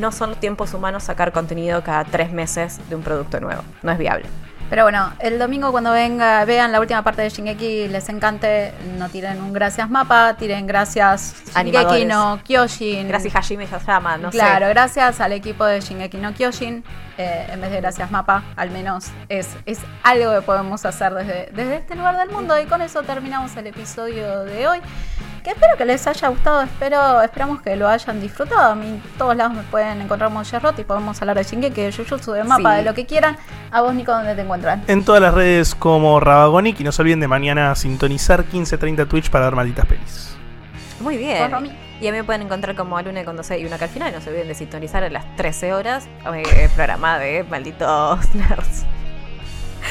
no son tiempos humanos sacar contenido cada tres meses de un producto nuevo, no es viable. Pero bueno, el domingo cuando venga, vean la última parte de Shingeki, les encante, no tiren un gracias mapa, tiren gracias Shingeki no Kyojin. Gracias Hajime Yasama, no Claro, gracias al equipo de Shingeki no Kyojin, eh, en vez de gracias mapa, al menos es, es algo que podemos hacer desde, desde este lugar del mundo. Y con eso terminamos el episodio de hoy que espero que les haya gustado, espero, esperamos que lo hayan disfrutado. A mí en todos lados me pueden encontrar como y podemos hablar de Shingeki, de Jujutsu, de mapa, de lo que quieran. A vos, Nico, ¿dónde te encuentran? En todas las redes como Rabagonic y no se olviden de mañana sintonizar 15.30 Twitch para ver malditas pelis. Muy bien. Y a mí me pueden encontrar como Alune con 12 y una que al final. No se olviden de sintonizar a las 13 horas. Eh, programa de malditos nerds.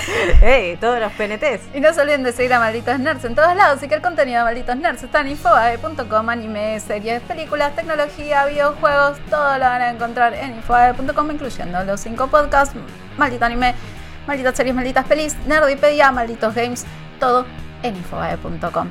¡Ey! Todos los PNTs. Y no se olviden de seguir a Malditos Nerds en todos lados y que el contenido de Malditos Nerds está en infobae.com, anime, series, películas, tecnología, videojuegos, todo lo van a encontrar en infobae.com, incluyendo los cinco podcasts, Maldito Anime, Malditas Series, Malditas Pelis, Nerdipedia, Malditos Games, todo en infobae.com.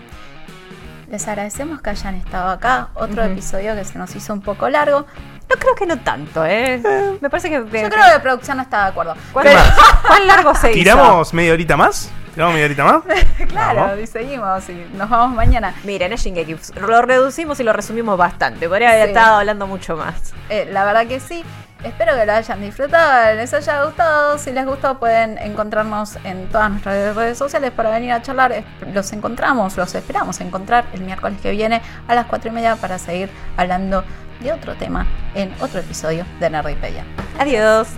Les agradecemos que hayan estado acá. Otro episodio que se nos hizo un poco largo. No creo que no tanto, ¿eh? eh. Me parece que. Yo creo que la producción no está de acuerdo. ¿Cuál, largo se ¿Tiramos media horita más? ¿Tiramos media horita más? claro, y seguimos y nos vamos mañana. Miren, es Shingeki. Lo reducimos y lo resumimos bastante. Podría haber estado hablando mucho más. Eh, la verdad que sí. Espero que lo hayan disfrutado, les haya gustado. Si les gustó, pueden encontrarnos en todas nuestras redes sociales para venir a charlar. Los encontramos, los esperamos encontrar el miércoles que viene a las 4 y media para seguir hablando de otro tema en otro episodio de Nerdipedia. Adiós.